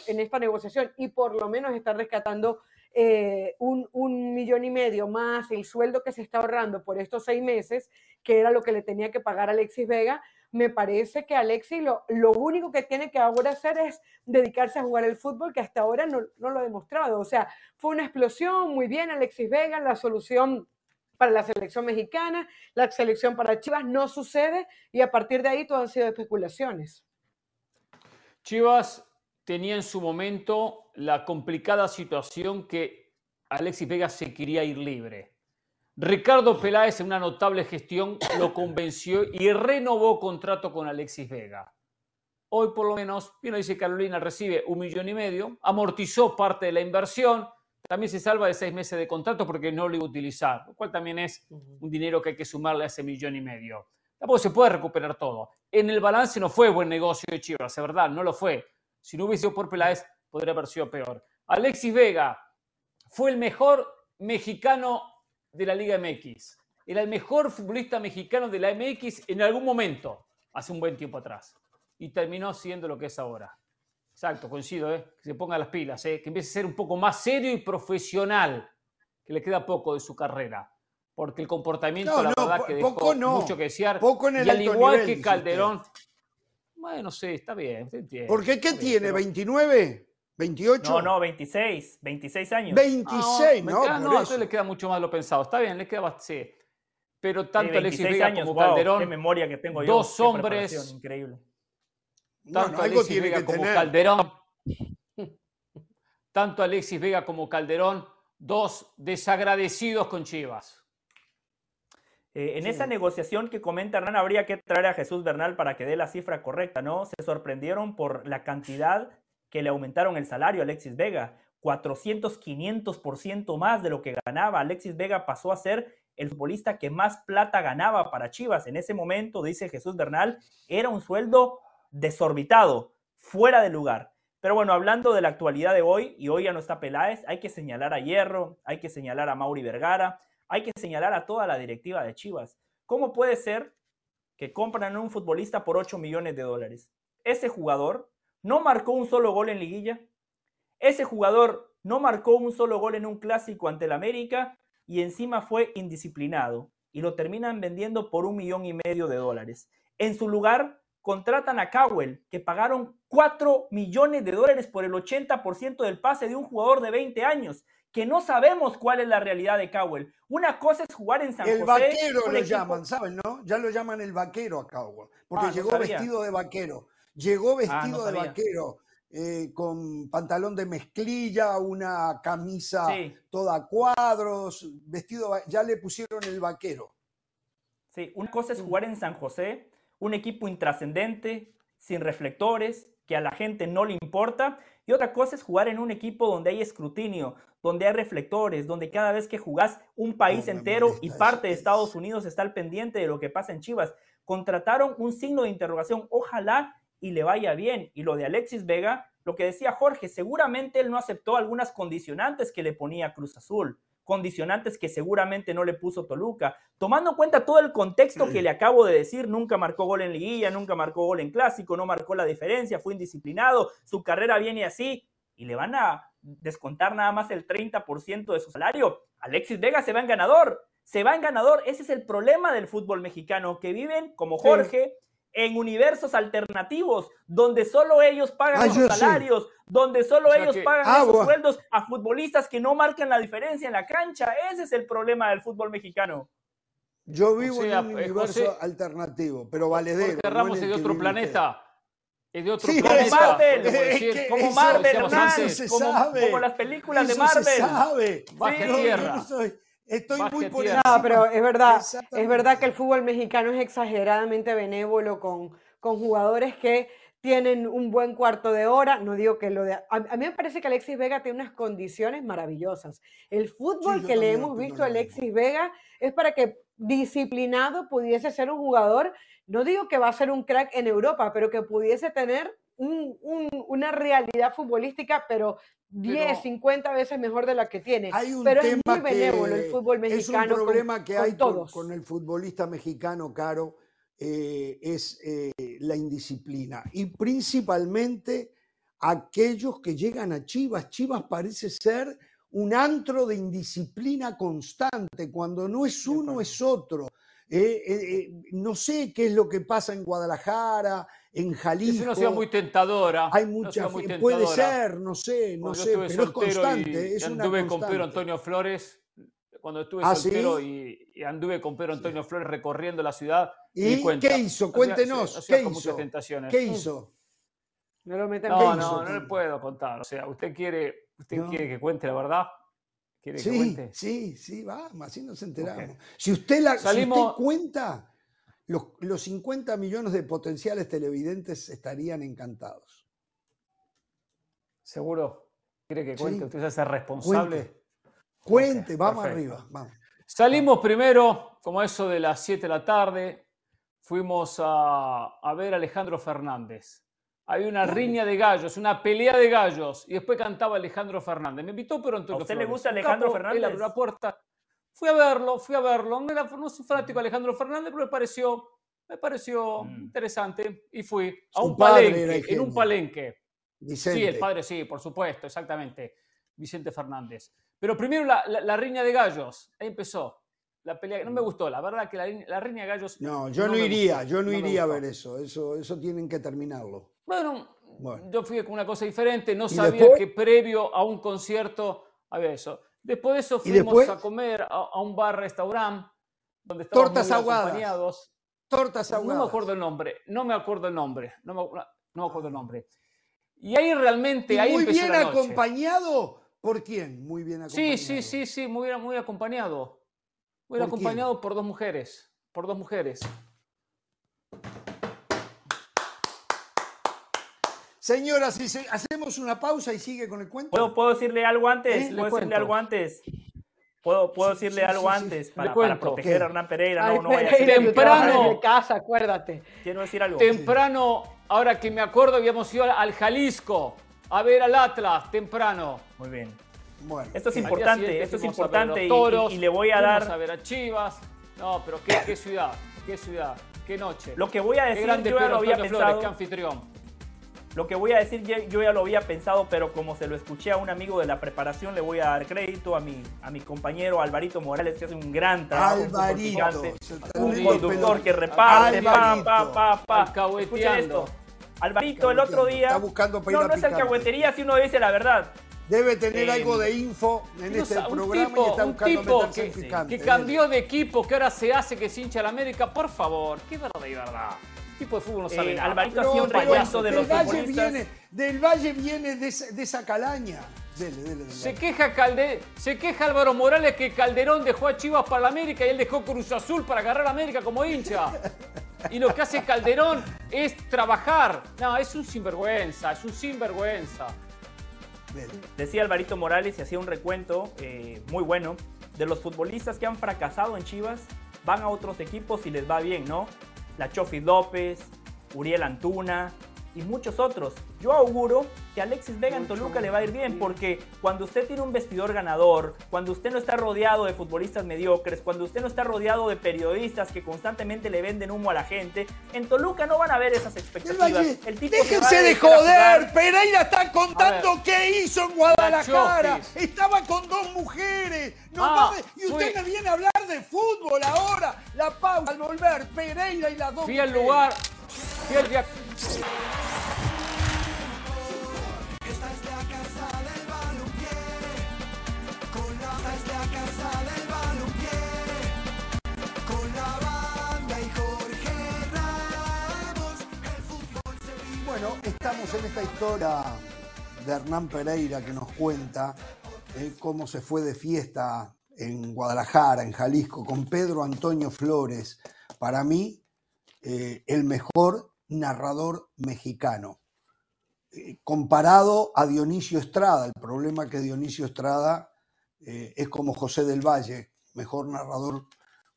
esta negociación y por lo menos está rescatando eh, un, un, millón y medio más el sueldo que se está ahorrando por estos seis meses, que era lo que le tenía que pagar Alexis Vega, me parece que Alexis lo, lo único que tiene que ahora hacer es dedicarse a jugar el fútbol, que hasta ahora no, no lo ha demostrado. O sea, fue una explosión, muy bien Alexis Vega, la solución para la selección mexicana, la selección para Chivas no sucede y a partir de ahí todo han sido especulaciones. Chivas tenía en su momento la complicada situación que Alexis Vega se quería ir libre. Ricardo Peláez en una notable gestión lo convenció y renovó contrato con Alexis Vega. Hoy por lo menos, bien dice Carolina, recibe un millón y medio, amortizó parte de la inversión, también se salva de seis meses de contrato porque no lo iba a utilizar, lo cual también es un dinero que hay que sumarle a ese millón y medio. Tampoco se puede recuperar todo. En el balance no fue buen negocio de Chivas, es verdad, no lo fue. Si no hubiese sido por Peláez, podría haber sido peor. Alexis Vega fue el mejor mexicano de la Liga MX. Era el mejor futbolista mexicano de la MX en algún momento, hace un buen tiempo atrás. Y terminó siendo lo que es ahora. Exacto, coincido, ¿eh? que se ponga las pilas, ¿eh? que empiece a ser un poco más serio y profesional, que le queda poco de su carrera. Porque el comportamiento, la verdad, que dejó mucho que desear. Poco en el y al igual que Calderón. Bueno, sí, está bien. Porque ¿qué tiene? ¿29? ¿28? No, no, 26. 26 años. 26, ¿no? no, no eso. le queda mucho más lo pensado. Está bien, le queda Sí. Pero tanto Alexis Vega como Calderón. Qué memoria que tengo yo. Dos hombres. Increíble tanto Alexis Vega como Calderón. [laughs] Tanto Alexis Vega como Calderón, dos desagradecidos con Chivas. Eh, en esa negociación que comenta Hernán, habría que traer a Jesús Bernal para que dé la cifra correcta, ¿no? Se sorprendieron por la cantidad que le aumentaron el salario a Alexis Vega. 400, 500% más de lo que ganaba. Alexis Vega pasó a ser el futbolista que más plata ganaba para Chivas. En ese momento, dice Jesús Bernal, era un sueldo desorbitado, fuera de lugar. Pero bueno, hablando de la actualidad de hoy, y hoy ya no está Peláez, hay que señalar a Hierro, hay que señalar a Mauri Vergara, hay que señalar a toda la directiva de Chivas. ¿Cómo puede ser que compran a un futbolista por 8 millones de dólares. Ese jugador no marcó un solo gol en liguilla. Ese jugador no marcó un solo gol en un clásico ante el América y encima fue indisciplinado y lo terminan vendiendo por un millón y medio de dólares. En su lugar, contratan a Cowell, que pagaron 4 millones de dólares por el 80% del pase de un jugador de 20 años, que no sabemos cuál es la realidad de Cowell. Una cosa es jugar en San el José. El vaquero lo llaman, ¿saben, no? Ya lo llaman el vaquero a Cowell, porque Ah, llegó vestido de vaquero. Llegó vestido Ah, no de vaquero, eh, con pantalón de mezclilla, una camisa Sí. toda a cuadros, vestido, ya le pusieron el vaquero. Sí, una cosa es jugar en San José, un equipo intrascendente, sin reflectores, que a la gente no le importa, y otra cosa es jugar en un equipo donde hay escrutinio, donde hay reflectores, donde cada vez que jugás un país No, entero y parte de es- Estados Unidos está al pendiente de lo que pasa en Chivas. Contrataron un signo de interrogación, ojalá y le vaya bien. Y lo de Alexis Vega, lo que decía Jorge, seguramente él no aceptó algunas condicionantes que le ponía Cruz Azul, condicionantes que seguramente no le puso Toluca. Tomando en cuenta todo el contexto que le acabo de decir, nunca marcó gol en liguilla, nunca marcó gol en clásico, no marcó la diferencia, fue indisciplinado, su carrera viene así y le van a descontar nada más el 30% de su salario. Alexis Vega se va en ganador, se va en ganador. Ese es el problema del fútbol mexicano, que viven como Sí. En universos alternativos, donde solo ellos pagan Ah, los yo salarios, donde solo O sea ellos que- pagan Ah, esos bueno. sueldos a futbolistas que no marcan la diferencia en la cancha. Ese es el problema del fútbol mexicano. Yo vivo sea, en un eh, universo José- alternativo, pero valedero. Jorge no Ramos en es de otro usted. planeta. Es de otro Sí, Como planeta. Marvel, podemos es decir. que Como eso- Marvel, Hernán, se como, sabe. como las películas de Eso se Marvel. sabe. Baje Yo- yo tierra. no soy- estoy muy por. No, pero es verdad, es verdad que el fútbol mexicano es exageradamente benévolo con, con jugadores que tienen un buen cuarto de hora. No digo que lo de. A, a mí me parece que Alexis Vega tiene unas condiciones maravillosas. El fútbol que le hemos visto a. Alexis Vega es para que disciplinado pudiese ser un jugador. No digo que va a ser un crack en Europa, pero que pudiese tener un- un- una realidad futbolística, pero 10, Pero- 50 veces mejor de la que tiene. Hay un pero es tema muy benévolo el que fútbol es mexicano. un con- problema que con hay con, todos. con el futbolista mexicano, Caro, eh, es eh, la indisciplina. Y principalmente aquellos que llegan a Chivas. Chivas parece ser un antro de indisciplina constante. Cuando no es uno, es otro. Eh, eh, eh, no sé qué es lo que pasa en Guadalajara, en Jalisco. Es una ciudad muy tentadora. Hay mucha muy fe- puede tentadora. ser, no sé, no sé, pero es constante, y, es y una anduve con. Pedro Antonio Flores, cuando estuve ¿Ah, soltero sí? y, y anduve con Pedro Antonio Flores recorriendo la ciudad. ¿Y cuenta. qué hizo? Cuéntenos, hacía ¿qué hizo? muchas tentaciones. ¿Qué hizo? No lo No, ¿Qué no, hizo? no le puedo contar. O sea, usted quiere, usted No. quiere que cuente la verdad. ¿Quiere que Sí, cuente? sí, sí, vamos, así nos enteramos. Si, usted la, si usted cuenta, los, los 50 millones de potenciales televidentes estarían encantados. ¿Seguro? ¿Quiere que Sí. cuente? ¿Usted se hace responsable? Cuente, Ok, vamos perfecto. arriba, vamos. Salimos primero, como eso de las 7 de la tarde, fuimos a, a ver a Alejandro Fernández. Había una riña de gallos, una pelea de gallos, y después cantaba Alejandro Fernández. Me invitó pero Antonio ¿A usted le Flores, gusta un Alejandro capo, Él Fernández? abrió la puerta. Fui a verlo, fui a verlo. No, era, no soy fanático de Alejandro Fernández, pero me pareció, me pareció Mm. interesante y fui a un palenque, en un palenque. Vicente. Sí, el padre sí, por supuesto, exactamente. Vicente Fernández. Pero primero la, la- la riña de gallos. Ahí empezó. La pelea. No me gustó, la verdad que la, la riña de gallos. No, yo no, me iría, gustó, yo no, me iría a ver eso. eso. Eso tienen que terminarlo. Bueno, Bueno. yo fui con una cosa diferente. No ¿Y sabía después? que previo a un concierto había eso. Después de eso ¿Y fuimos después? a comer a, a un bar restaurante donde estábamos Tortas ahogadas. acompañados. Tortas No ahogadas. me acuerdo el nombre, no me acuerdo el nombre, no me, no me acuerdo el nombre. Y ahí realmente, Y ahí muy empezó bien la noche. acompañado. ¿Por quién? Muy bien acompañado. Sí, sí, sí, sí, muy, bien- muy acompañado. Muy bien ¿Por quién? acompañado por dos mujeres. Por dos mujeres. Señoras, si se- hacemos una pausa y sigue con el cuento. ¿Puedo, puedo decirle algo antes? Eh, ¿Puedo decirle algo antes? ¿Puedo, puedo Sí, decirle sí, algo sí, antes para, proteger ¿Qué? a Hernán Pereira? Ay, No, no vaya a Temprano. desde casa, acuérdate. Quiero decir algo. Temprano, ahora que me acuerdo, habíamos ido al Jalisco a ver al Atlas, temprano. Muy bien. Bueno, Esto es importante, esto es fuimos a ver a importante y- toros, y, y le voy a dar... a ver a Chivas. No, pero qué, qué ciudad. qué ciudad, qué noche. Lo que voy a decir, yo ya Pedro lo había Antonio Flores, pensado. qué anfitrión. Lo que voy a decir, yo ya lo había pensado, pero como se lo escuché a un amigo de la preparación, le voy a dar crédito a mi, a mi compañero Alvarito Morales, que hace un gran trabajo. un Alvarito. Un conductor que reparte, pa, Alvarito. pa, pa, pa. Escuchen esto. Alvarito el otro día. Está buscando para ir No, a no es alcahuetería si uno dice la verdad. Debe tener Eh, algo de info en No este sa- un programa tipo, y está un buscando tipo meterse en que, picante. que cambió de equipo, que ahora se hace que se hincha la América, por favor, qué verdad y verdad. Tipo de fútbol no sabe Eh, nada. Alvarito hacía un recuento de del los Valle futbolistas. viene, del Valle viene de, esa- de esa calaña. Dele, dele, dele. Se queja, Calde se queja Álvaro Morales que Calderón dejó a Chivas para la América y él dejó Cruz Azul para agarrar a América como hincha. Y lo que hace Calderón es trabajar. No, es un sinvergüenza, es un sinvergüenza. Dele. Decía Alvarito Morales y hacía un recuento eh, muy bueno de los futbolistas que han fracasado en Chivas, van a otros equipos y les va bien, ¿no? La Chofi López, Uriel Antuna y muchos otros. Yo auguro que a Alexis Vega en Toluca le va a ir bien porque cuando usted tiene un vestidor ganador, cuando usted no está rodeado de futbolistas mediocres, cuando usted no está rodeado de periodistas que constantemente le venden humo a la gente, en Toluca no van a ver esas expectativas. El tipo déjense de joder. Pereira está contando qué hizo en Guadalajara. Estaba con dos mujeres. No Ah, mames. y usted fui- me viene a hablar de fútbol ahora. La pausa al volver. Pereira y las dos. Fui al lugar, fui al día- Bueno, estamos en esta historia de Hernán Pereira que nos cuenta eh, cómo se fue de fiesta en Guadalajara, en Jalisco, con Pedro Antonio Flores. Para mí, eh, el mejor narrador mexicano. Eh, comparado a Dionisio Estrada, el problema que Dionisio Estrada eh, es como José del Valle, mejor narrador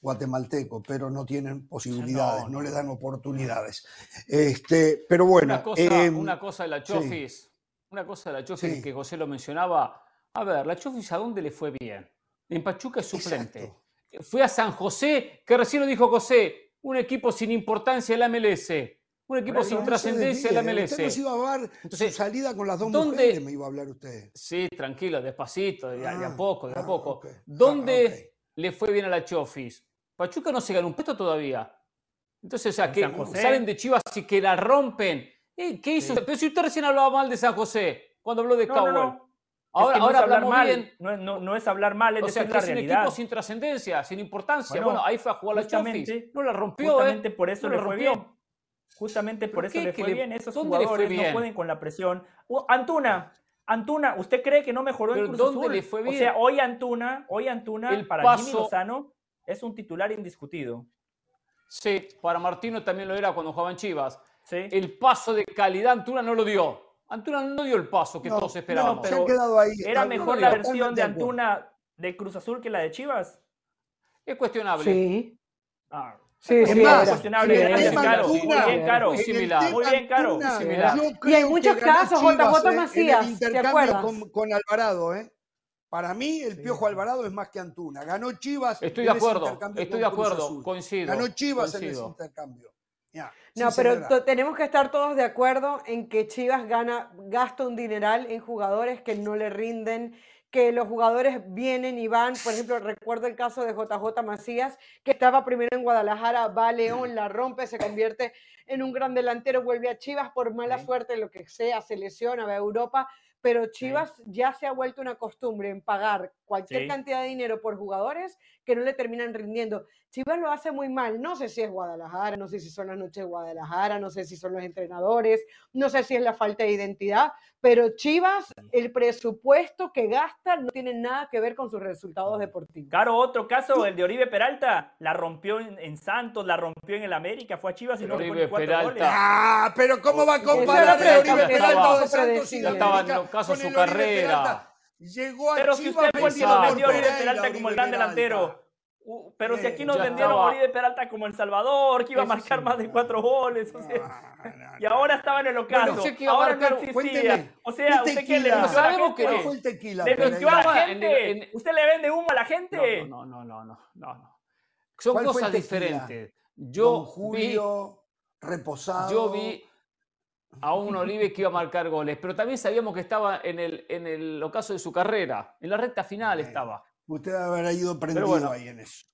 guatemalteco, pero no tienen posibilidades, No, no, no. le dan oportunidades. Este, pero bueno, una, cosa, eh, una cosa de la sí. Chofis, una cosa de la Chofis Sí. que José lo mencionaba. A ver, la Chofis, ¿a dónde le fue bien? En Pachuca es suplente. Exacto. Fue a San José, que recién lo dijo José, un equipo sin importancia en la MLS. Un equipo Pero sin no trascendencia en la MLS. Usted nos iba a dar Entonces, su salida con las dos ¿dónde- mujeres, me iba a hablar usted. Sí, tranquilo, despacito, de, a- de a Ah, poco, de a ah, poco. ok. ¿Dónde Ah, le fue bien a la Chofis? Pachuca no se ganó un puesto todavía. Entonces, o sea, que salen de Chivas y que la rompen. Eh, ¿Qué hizo? Pero si usted recién hablaba mal de San José, cuando habló de No, no, Cowell. no. Ahora, es que no ahora es hablar mal, bien. No, no- no es hablar mal, es O sea, decir que la es un realidad. equipo sin trascendencia, sin importancia. Bueno, Bueno, ahí fue a jugar la Chofis. No la rompió, Justamente ¿eh? por eso No le rompió. bien. Justamente por ¿Pero eso qué? le ¿Que fue le- bien. Esos jugadores bien? no pueden con la presión. Uh, Antuna, Antuna, ¿usted cree que no mejoró en ¿Pero Cruz dónde Azul? le fue O bien? sea, hoy Antuna, hoy Antuna El para Jimmy paso- Lozano es un titular indiscutido. Sí, para Martino también lo era cuando jugaban Chivas. ¿sí? El paso de calidad Antuna no lo dio. Antuna no dio el paso que No, todos no, esperábamos. se han quedado ahí. ¿Era mejor la versión de. Antuna de Cruz Azul que la de Chivas? Es cuestionable. Sí. Ah, Sí, Es sí, más, era. cuestionable, Sí. Caro. Muy bien. Caro. Muy similar. Muy bien, Caro. Antuna, Muy similar. Y hay muchos casos, Chivas, JJ eh, Macías, en el ¿te intercambio acuerdas? con, con Alvarado, ¿eh? Para mí, el Piojo Alvarado es más que Antuna. Ganó Chivas. Estoy en de ese acuerdo, intercambio estoy de acuerdo, coincido. Ganó Chivas en ese intercambio. Ya, No, sí, pero tenemos que estar todos de acuerdo en que Chivas gana, gasta un dineral en jugadores que no le rinden, que los jugadores vienen y van. Por ejemplo, recuerdo el caso de JJ Macías, que estaba primero en Guadalajara, va a León, la rompe, se convierte en un gran delantero, vuelve a Chivas por mala suerte, lo que sea, se lesiona, va a Europa. Pero Chivas ya se ha vuelto una costumbre en pagar cualquier Sí. cantidad de dinero por jugadores que no le terminan rindiendo. Chivas lo hace muy mal. No sé si es Guadalajara, no sé si son las noches de Guadalajara, no sé si son los entrenadores, no sé si es la falta de identidad, pero Chivas, el presupuesto que gasta no tiene nada que ver con sus resultados deportivos. Caro, otro caso, el de Oribe Peralta, la rompió en, en Santos, la rompió en el América, fue a Chivas y Pero no le cuatro Peralta- goles. Ah, pero ¿cómo va a comparar a Oribe Peralta de Santos y América con su carrera. Peralta? Llegó a Pero si usted fue el que nos vendió a Oribe Peralta como el gran delantero. Uh, pero si aquí nos vendieron a. Oribe Peralta como El Salvador, que iba a marcar sí. más de cuatro goles. o sea, No, no, y ahora estaba en el ocaso. Ahora no marcar- existía. Cuénteme, O sea, ¿qué ¿usted le Sabemos que gente? ¿Cuál fue el tequila? Le mintió a la en- gente. en- Usted le vende humo a la gente. No, no, no, no, no, no, no. Son ¿Cuál fue cosas diferentes. Yo Julio, reposado. Yo vi a un Olive que iba a marcar goles, pero también sabíamos que estaba en el, en el ocaso de su carrera, en la recta final estaba. Usted habrá ido prendido ahí en eso.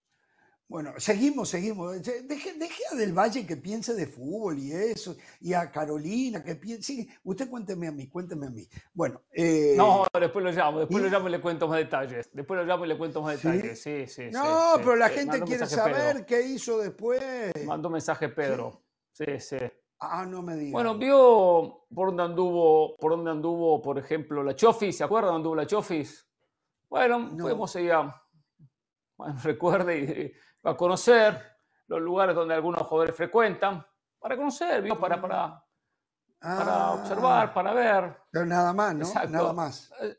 Bueno, seguimos, seguimos. Deje, a Del Valle que piense de fútbol y eso, y a Carolina que piense. usted cuénteme a mí, cuénteme a mí. Bueno. Eh, no, después lo llamo, después lo llamo y le cuento más detalles. Después lo llamo y le cuento más detalles. Sí, sí, No, pero la eh, gente quiere saber qué hizo después. Mandó mensaje Pedro. Sí, sí. Ah, no me digas. Bueno, vio por dónde anduvo, por dónde anduvo, por ejemplo, la Chofis, ¿se acuerdan dónde anduvo la Chofis? Bueno, no. fuimos allá. Bueno, [laughs] recuerde y a conocer los lugares donde algunos jugadores frecuentan, para conocer, para, para, para ah. observar, para ver. Pero nada más, ¿no? Nada más. Eh,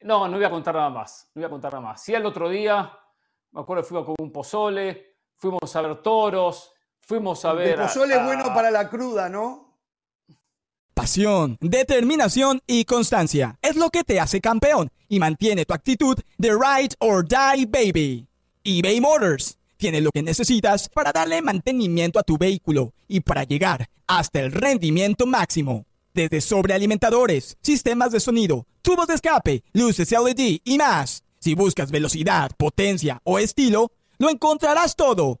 no, no voy a contar nada más. No voy a contar nada más. Sí, el otro día, me acuerdo, fuimos con un pozole, fuimos a ver toros, fuimos a ver. El pozole es bueno para la cruda, ¿no? Pasión, determinación y constancia es lo que te hace campeón y mantiene tu actitud de ride or die, baby eBay Motors tiene lo que necesitas para darle mantenimiento a tu vehículo y para llegar hasta el rendimiento máximo. Desde sobrealimentadores, sistemas de sonido, tubos de escape, luces LED y más. Si buscas velocidad, potencia o estilo, lo encontrarás todo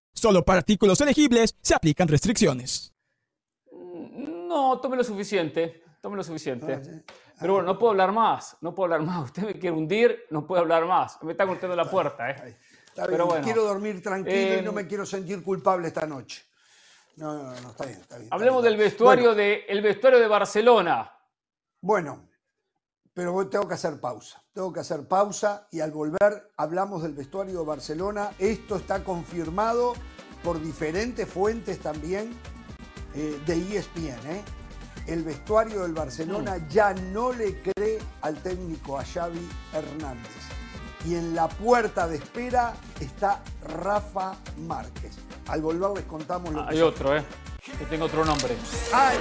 Solo para artículos elegibles se aplican restricciones. No, tome lo suficiente. Tome lo suficiente. Ah, Pero bueno, no puedo hablar más. No puedo hablar más. [laughs] Usted me quiere hundir, no puedo hablar más. Me está golpeando la puerta, ¿eh? Pero bueno, quiero dormir tranquilo y no me em, quiero sentir culpable esta noche. No, no, no, está bien, está bien. Hablemos del vestuario, de, el vestuario de Barcelona. Bueno, pero tengo que hacer pausa. Tengo que hacer pausa y al volver hablamos del vestuario de Barcelona. Esto está confirmado por diferentes fuentes también eh, de ESPN. ¿eh? El vestuario del Barcelona mm. ya no le cree al técnico a Xavi Hernández y en la puerta de espera está Rafa Márquez. Al volver les contamos lo que Hay otro, ¿eh? Que tengo otro nombre. ¡Ay!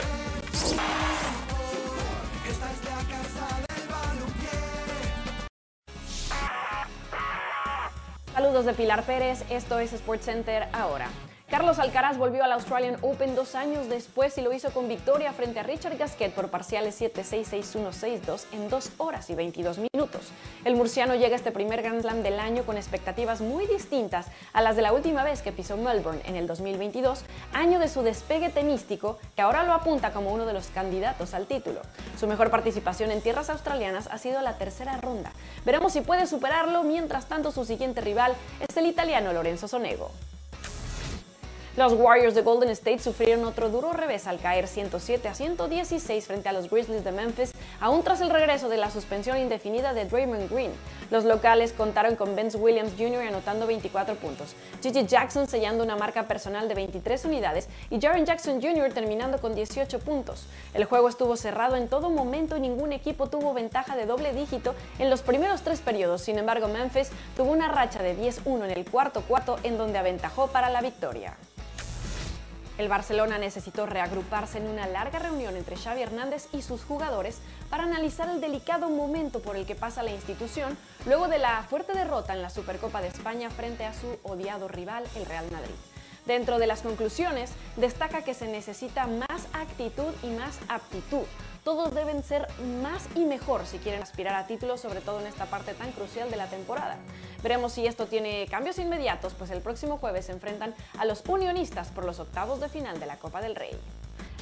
Saludos de Pilar Pérez, esto es SportsCenter ahora. Carlos Alcaraz volvió al Australian Open dos años después y lo hizo con victoria frente a Richard Gasquet por parciales 7-6, 6-1, 6-2 en 2 horas y 22 minutos. El murciano llega a este primer Grand Slam del año con expectativas muy distintas a las de la última vez que pisó Melbourne en el 2022, año de su despegue tenístico que ahora lo apunta como uno de los candidatos al título. Su mejor participación en tierras australianas ha sido la tercera ronda. Veremos si puede superarlo, mientras tanto su siguiente rival es el italiano Lorenzo Sonego. Los Warriors de Golden State sufrieron otro duro revés al caer 107 a 116 frente a los Grizzlies de Memphis, aún tras el regreso de la suspensión indefinida de Draymond Green. Los locales contaron con Vince Williams Jr. anotando 24 puntos, Gigi Jackson sellando una marca personal de 23 unidades y Jaren Jackson Jr. terminando con 18 puntos. El juego estuvo cerrado en todo momento y ningún equipo tuvo ventaja de doble dígito en los primeros tres periodos. Sin embargo, Memphis tuvo una racha de 10-1 en el cuarto cuarto en donde aventajó para la victoria. El Barcelona necesitó reagruparse en una larga reunión entre Xavi Hernández y sus jugadores para analizar el delicado momento por el que pasa la institución luego de la fuerte derrota en la Supercopa de España frente a su odiado rival, el Real Madrid. Dentro de las conclusiones, destaca que se necesita más actitud y más aptitud todos deben ser más y mejor si quieren aspirar a títulos, sobre todo en esta parte tan crucial de la temporada. Veremos si esto tiene cambios inmediatos, pues el próximo jueves se enfrentan a los unionistas por los octavos de final de la Copa del Rey.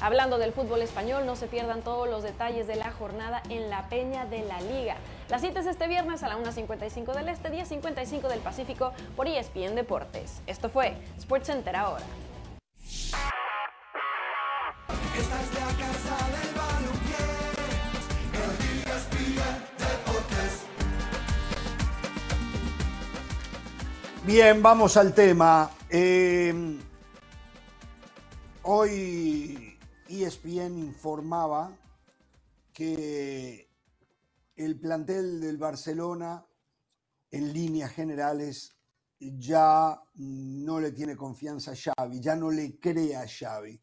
Hablando del fútbol español, no se pierdan todos los detalles de la jornada en la Peña de la Liga. La cita es este viernes a la 1.55 del Este, 10.55 del Pacífico por ESPN Deportes. Esto fue SportsCenter ahora. Bien, vamos al tema. Eh, Hoy ESPN informaba que el plantel del Barcelona, en líneas generales, ya no le tiene confianza a Xavi, ya no le cree a Xavi.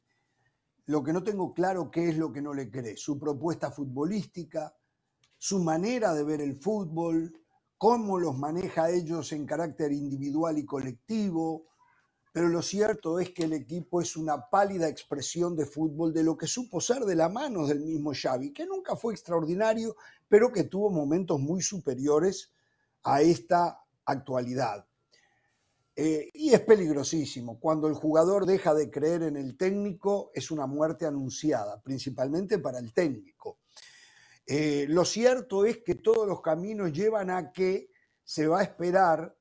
Lo que no tengo claro qué es lo que no le cree, su propuesta futbolística, su manera de ver el fútbol, cómo los maneja ellos en carácter individual y colectivo, pero lo cierto es que el equipo es una pálida expresión de fútbol de lo que supo ser de la mano del mismo Xavi, que nunca fue extraordinario, pero que tuvo momentos muy superiores a esta actualidad. Eh, y es peligrosísimo. Cuando el jugador deja de creer en el técnico, es una muerte anunciada, principalmente para el técnico. Eh, lo cierto es que todos los caminos llevan a que se va a esperar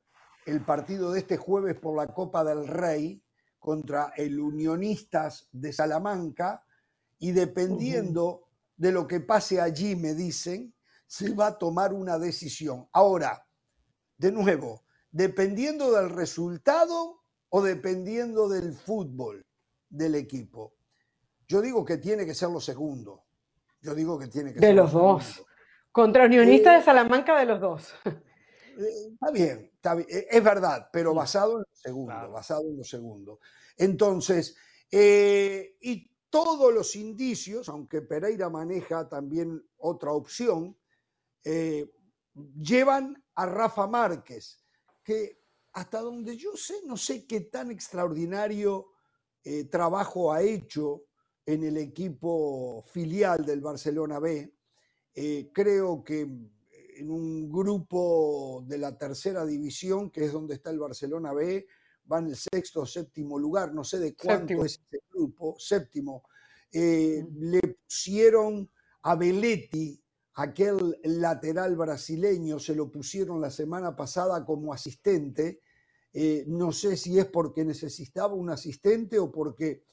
el partido de este jueves por la Copa del Rey contra el Unionistas de Salamanca y dependiendo de lo que pase allí, me dicen, se va a tomar una decisión. Ahora, de nuevo, dependiendo del resultado o dependiendo del fútbol del equipo. Yo digo que tiene que ser lo segundo. Yo digo que tiene que de ser los dos. Contra Unionistas de eh, Salamanca de los dos. [laughs] Eh, está bien, eh, es verdad, pero basado en lo segundo, basado en lo segundo. Entonces, eh, y todos los indicios, aunque Pereira maneja también otra opción, llevan a Rafa Márquez, que hasta donde yo sé, no sé qué tan extraordinario trabajo ha hecho en el equipo filial del Barcelona B. creo que en un grupo de la tercera división, que es donde está el Barcelona B, va en el sexto o séptimo lugar, no sé de cuánto es ese grupo, séptimo. Eh, le pusieron a Belletti, aquel lateral brasileño, se lo pusieron la semana pasada como asistente. Eh, no sé si es porque necesitaba un asistente o porque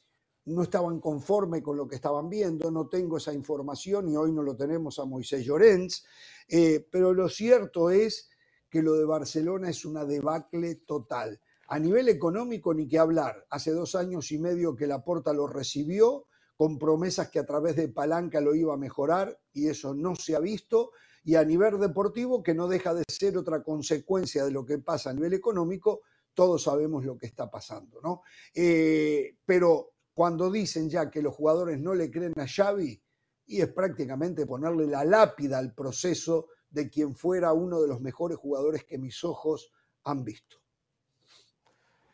no estaban conforme con lo que estaban viendo, no tengo esa información y hoy no lo tenemos a Moisés Llorens, eh, pero lo cierto es que lo de Barcelona es una debacle total. A nivel económico, ni que hablar. Hace dos años y medio que la Porta lo recibió, con promesas que a través de palanca lo iba a mejorar, y eso no se ha visto. Y a nivel deportivo, que no deja de ser otra consecuencia de lo que pasa a nivel económico, todos sabemos lo que está pasando, ¿no? Eh, pero cuando dicen ya que los jugadores no le creen a Xavi, y es prácticamente ponerle la lápida al proceso de quien fuera uno de los mejores jugadores que mis ojos han visto.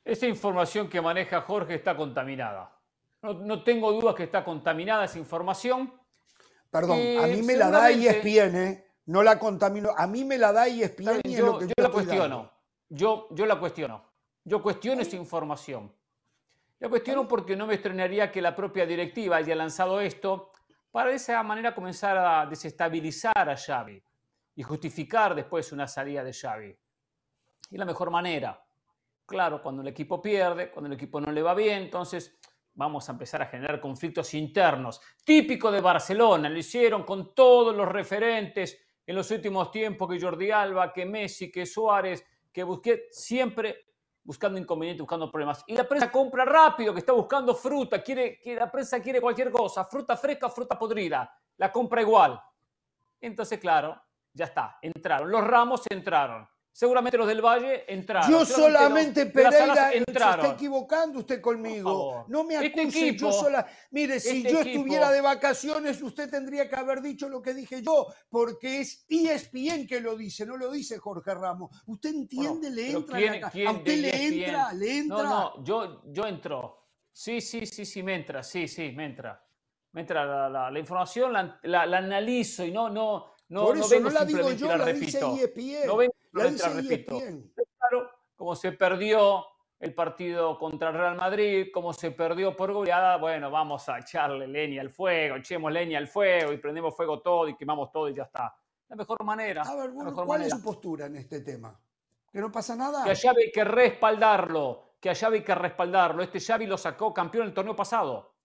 Esa información que maneja Jorge está contaminada. No, tengo dudas que está contaminada esa información. Perdón, a mí me la da ESPN, ¿eh? no la contamino. A mí me la da ESPN. y yo, yo, la cuestiono. Yo, yo la cuestiono. Yo cuestiono esa información. La cuestiono porque no me extrañaría que la propia directiva haya lanzado esto para de esa manera comenzar a desestabilizar a Xavi y justificar después una salida de Xavi. Y la mejor manera, claro, cuando el equipo pierde, cuando el equipo no le va bien, entonces vamos a empezar a generar conflictos internos. Típico de Barcelona, lo hicieron con todos los referentes en los últimos tiempos, que Jordi Alba, que Messi, que Suárez, que Busquets, siempre buscando inconvenientes, buscando problemas. Y la prensa compra rápido, que está buscando fruta, quiere, que la prensa quiere cualquier cosa, fruta fresca, fruta podrida, la compra igual. Entonces, claro, ya está, entraron. Los ramos entraron. Seguramente los del Valle entraron. Yo solamente, Pereira, se está equivocando usted conmigo. No me este acuse, yo sola. Mire, si este yo estuviera de vacaciones, usted tendría que haber dicho lo que dije yo, porque es ESPN que lo dice, no lo dice Jorge Ramos. ¿Usted entiende? le entra. ¿A usted le e entra? ¿Le entra? No, no, yo, yo entro. Sí, sí, sí, sí, me entra, sí, sí, me entra. Me entra la, información, la, la, analizo y no, no, no, Por eso no, la digo yo, la, dice ESPN. No vengo repito. Claro, como se perdió el partido contra el Real Madrid, como se perdió por goleada, bueno, vamos a echarle leña al fuego, echemos leña al fuego y prendemos fuego todo y quemamos todo y ya está. La mejor manera. A ver, ¿cuál es su postura en este tema? ¿Que no pasa nada? Que a Xavi hay que respaldarlo, que a Xavi hay que respaldarlo. Este Xavi lo sacó campeón el torneo pasado,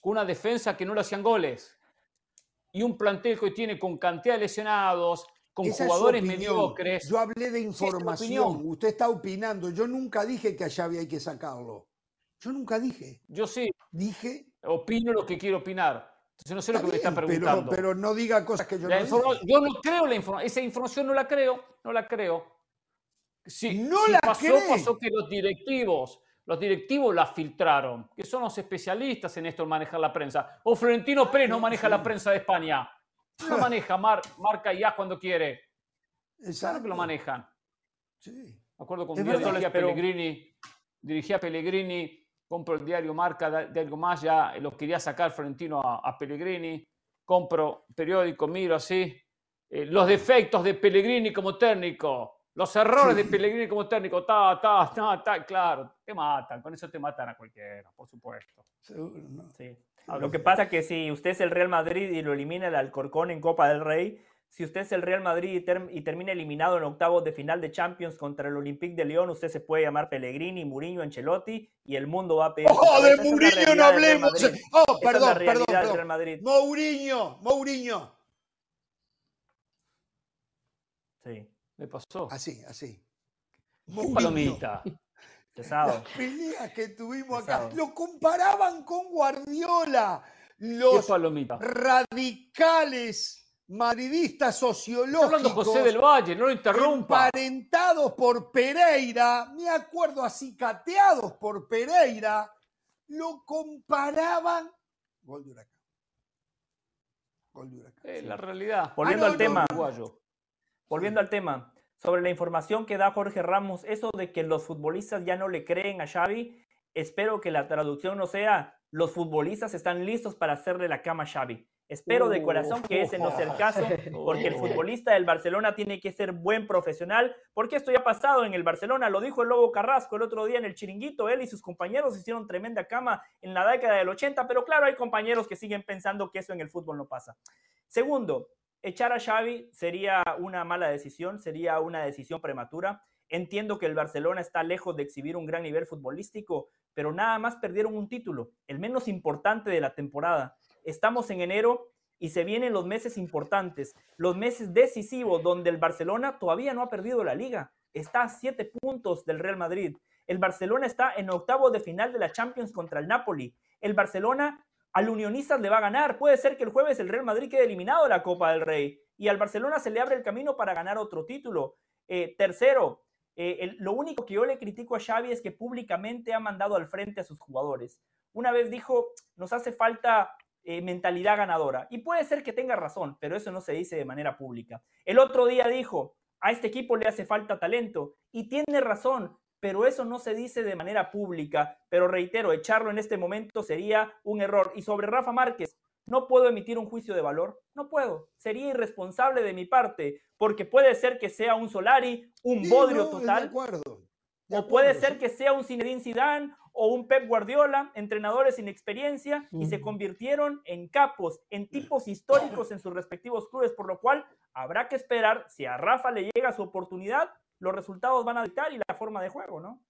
con una defensa que no le hacían goles y un plantel que tiene con cantidad de lesionados, con jugadores mediocres. Yo hablé de información, usted está opinando. Yo nunca dije que a Xavi hay que sacarlo. Yo nunca dije. Yo sí. Dije. Opino lo que quiero opinar. Entonces no sé lo que me está preguntando. Pero, no diga cosas que yo no Yo no creo la información. Esa información no la creo. No la creo. Si, no la pasó, pasó que los directivos, los directivos la filtraron, que son los especialistas en esto en manejar la prensa. O Florentino Pérez no maneja la prensa de España. No maneja, marca ya cuando quiere. Exacto. que lo manejan. Sí. Me acuerdo con dirigía Pellegrini, dirigía Pellegrini, compro el diario Marca de, algo más, ya lo quería sacar Florentino a, Pellegrini, compro periódico, miro así, eh, los defectos de Pellegrini como técnico, los errores de Pellegrini como técnico, ta, ta, ta, ta, claro, te matan, con eso te matan a cualquiera, por supuesto. Seguro, ¿no? Sí. Lo que pasa es que si usted es el Real Madrid y lo elimina el Alcorcón en Copa del Rey, si usted es el Real Madrid y, termina eliminado en octavos de final de Champions contra el Olympique de Lyon, usted se puede llamar Pellegrini, Mourinho, Ancelotti y el mundo va a pedir. ¡Oh, de Mourinho no hablemos! ¡Oh, perdón, perdón! perdón. Mourinho, Mourinho. Sí. ¿Le pasó? Así, así. Mourinho. Palomita. Las [laughs] peleas que tuvimos acá lo comparaban con Guardiola. Los radicales madridistas sociológicos. hablando José del Valle, no lo interrumpa. Emparentados por Pereira, me acuerdo así, cateados por Pereira, lo comparaban. Gol de Huracán. Gol de Huracán. la realidad. Volviendo ah, al tema. Volviendo al tema. Sobre la información que da Jorge Ramos, eso de que los futbolistas ya no le creen a Xavi, espero que la traducción no sea los futbolistas están listos para hacerle la cama a Xavi. Espero de corazón que ese no sea el caso, porque el futbolista del Barcelona tiene que ser buen profesional, porque esto ya ha pasado en el Barcelona, lo dijo el Lobo Carrasco el otro día en el chiringuito, él y sus compañeros hicieron tremenda cama en la década del 80, pero claro, hay compañeros que siguen pensando que eso en el fútbol no pasa. Segundo, echar a Xavi sería una mala decisión, sería una decisión prematura. Entiendo que el Barcelona está lejos de exhibir un gran nivel futbolístico, pero nada más perdieron un título, el menos importante de la temporada estamos en enero y se vienen los meses importantes, los meses decisivos donde el Barcelona todavía no ha perdido la liga, está a siete puntos del Real Madrid. El Barcelona está en octavo de final de la Champions contra el Napoli. El Barcelona al Unionistas le va a ganar. Puede ser que el jueves el Real Madrid quede eliminado de la Copa del Rey y al Barcelona se le abre el camino para ganar otro título. Eh, tercero, eh, lo único que yo le critico a Xavi es que públicamente ha mandado al frente a sus jugadores. Una vez dijo, nos hace falta eh, mentalidad ganadora. Y puede ser que tenga razón, pero eso no se dice de manera pública. El otro día dijo, a este equipo le hace falta talento. Y tiene razón, pero eso no se dice de manera pública. Pero reitero, echarlo en este momento sería un error. Y sobre Rafa Márquez, no puedo emitir un juicio de valor. No puedo. Sería irresponsable de mi parte, porque puede ser que sea un Solari, un bodrio total. acuerdo. o puede ser que sea un Zinedine Zidane o un Pep Guardiola, entrenadores sin experiencia, y se convirtieron en capos, en tipos históricos en sus respectivos clubes, por lo cual habrá que esperar si a Rafa le llega su oportunidad, los resultados van a dictar y la forma de juego, ¿no?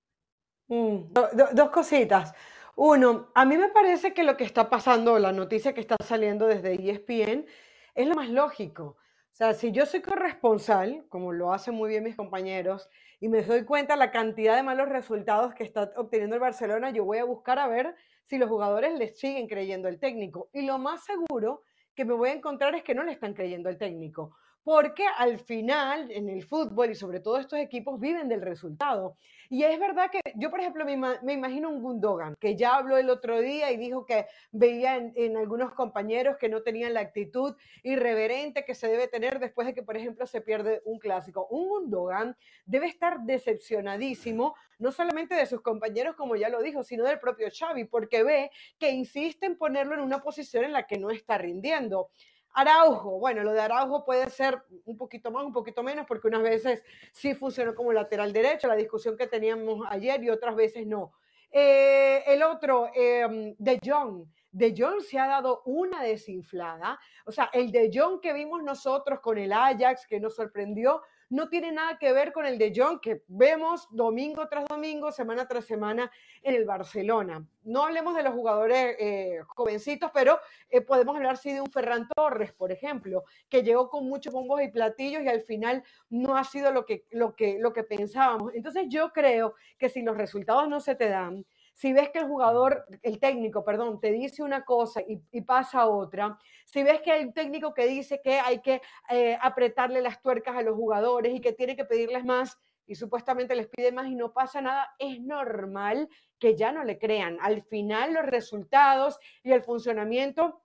Mm, dos cositas. Uno, a mí me parece que lo que está pasando, la noticia que está saliendo desde ESPN, es lo más lógico. O sea, si yo soy corresponsal, como lo hacen muy bien mis compañeros, y me doy cuenta la cantidad de malos resultados que está obteniendo el Barcelona, yo voy a buscar a ver si los jugadores les siguen creyendo el técnico. Y lo más seguro que me voy a encontrar es que no le están creyendo el técnico porque al final en el fútbol y sobre todo estos equipos viven del resultado. Y es verdad que yo, por ejemplo, me, imagino un Gundogan, que ya habló el otro día y dijo que veía en, algunos compañeros que no tenían la actitud irreverente que se debe tener después de que, por ejemplo, se pierde un clásico. Un Gundogan debe estar decepcionadísimo, no solamente de sus compañeros, como ya lo dijo, sino del propio Xavi, porque ve que insiste en ponerlo en una posición en la que no está rindiendo. Araujo, bueno, lo de Araujo puede ser un poquito más, un poquito menos, porque unas veces sí funcionó como lateral derecho, la discusión que teníamos ayer, y otras veces no. Eh, el otro, em, De Jong. De Jong se ha dado una desinflada. O sea, el De Jong que vimos nosotros con el Ajax, que nos sorprendió, no tiene nada que ver con el de John que vemos domingo tras domingo, semana tras semana en el Barcelona. No hablemos de los jugadores eh, jovencitos, pero eh, podemos hablar sí de un Ferran Torres, por ejemplo, que llegó con muchos bombos y platillos y al final no ha sido lo que, lo que, lo que pensábamos. Entonces yo creo que si los resultados no se te dan, si ves que el jugador, el técnico, perdón, te dice una cosa y, pasa otra, si ves que hay un técnico que dice que hay que eh, apretarle las tuercas a los jugadores y que tiene que pedirles más y supuestamente les pide más y no pasa nada, es normal que ya no le crean. Al final los resultados y el funcionamiento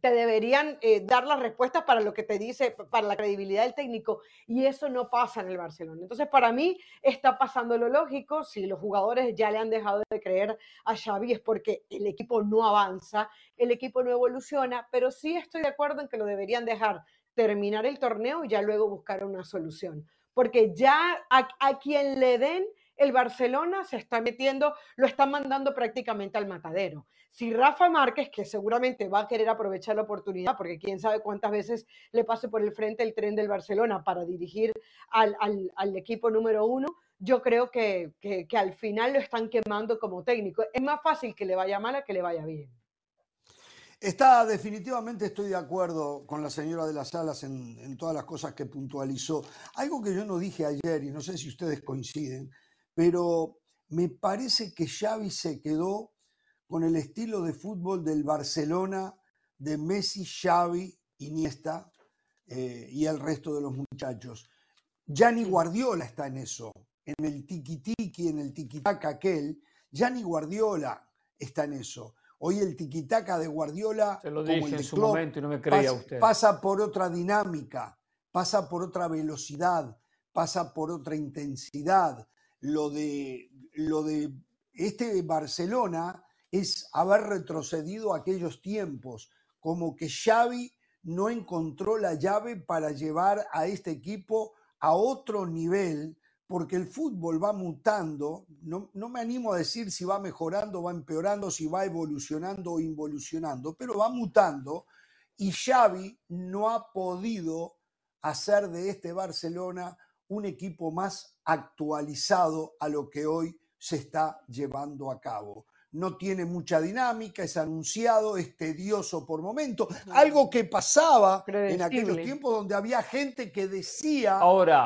te deberían eh, dar las respuestas para lo que te dice, para la credibilidad del técnico, y eso no pasa en el Barcelona. Entonces, para mí está pasando lo lógico, si los jugadores ya le han dejado de creer a Xavi es porque el equipo no avanza, el equipo no evoluciona, pero sí estoy de acuerdo en que lo deberían dejar terminar el torneo y ya luego buscar una solución, porque ya a, a quien le den el Barcelona se está metiendo, lo está mandando prácticamente al matadero. Si Rafa Márquez, que seguramente va a querer aprovechar la oportunidad, porque quién sabe cuántas veces le pase por el frente el tren del Barcelona para dirigir al, equipo número uno, yo creo que, que, al final lo están quemando como técnico. Es más fácil que le vaya mal a que le vaya bien. Está definitivamente, estoy de acuerdo con la señora de las Salas en, en, todas las cosas que puntualizó. Algo que yo no dije ayer y no sé si ustedes coinciden, pero me parece que Xavi se quedó con el estilo de fútbol del Barcelona de Messi, Xavi, Iniesta eh, y el resto de los muchachos. Gianni Guardiola está en eso, en el tiki-tiki, en el tiki-taka aquel. Gianni Guardiola está en eso. Hoy el tiki-taka de Guardiola, Se lo dije en su momento y no me creía pasa, usted. pasa por otra dinámica, pasa por otra velocidad, pasa por otra intensidad. Lo de, lo de este Barcelona es haber retrocedido aquellos tiempos, como que Xavi no encontró la llave para llevar a este equipo a otro nivel, porque el fútbol va mutando, no, no, me animo a decir si va mejorando, va empeorando, si va evolucionando o involucionando, pero va mutando y Xavi no ha podido hacer de este Barcelona un equipo más actualizado a lo que hoy se está llevando a cabo no tiene mucha dinámica, es anunciado, es tedioso por momentos. Algo que pasaba en aquellos tiempos donde había gente que decía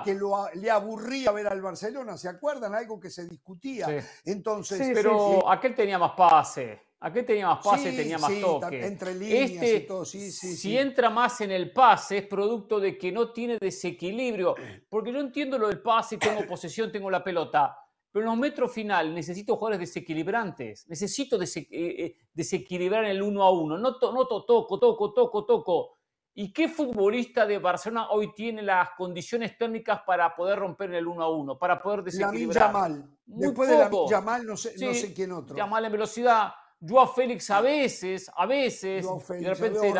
que lo, le aburría ver al Barcelona, ¿se acuerdan? Algo que se discutía. Entonces, pero aquel tenía más pase. Aquel tenía más pase, tenía más toque. Entre líneas este, y todo, si entra más en el pase, es producto de que no tiene desequilibrio. Porque yo entiendo lo del pase, tengo [coughs] posesión, tengo la pelota pero en los metros final necesito jugadores desequilibrantes. Necesito eh, eh, desequilibrar el uno a uno. No, no toco, toco, toco, toco. ¿Y qué futbolista de Barcelona hoy tiene las condiciones técnicas para poder romper en el uno a uno, para poder desequilibrar? Yamal. Después de la Yamal no sé, no sé quién otro. Yamal en velocidad. Joao Félix a veces, a veces, de repente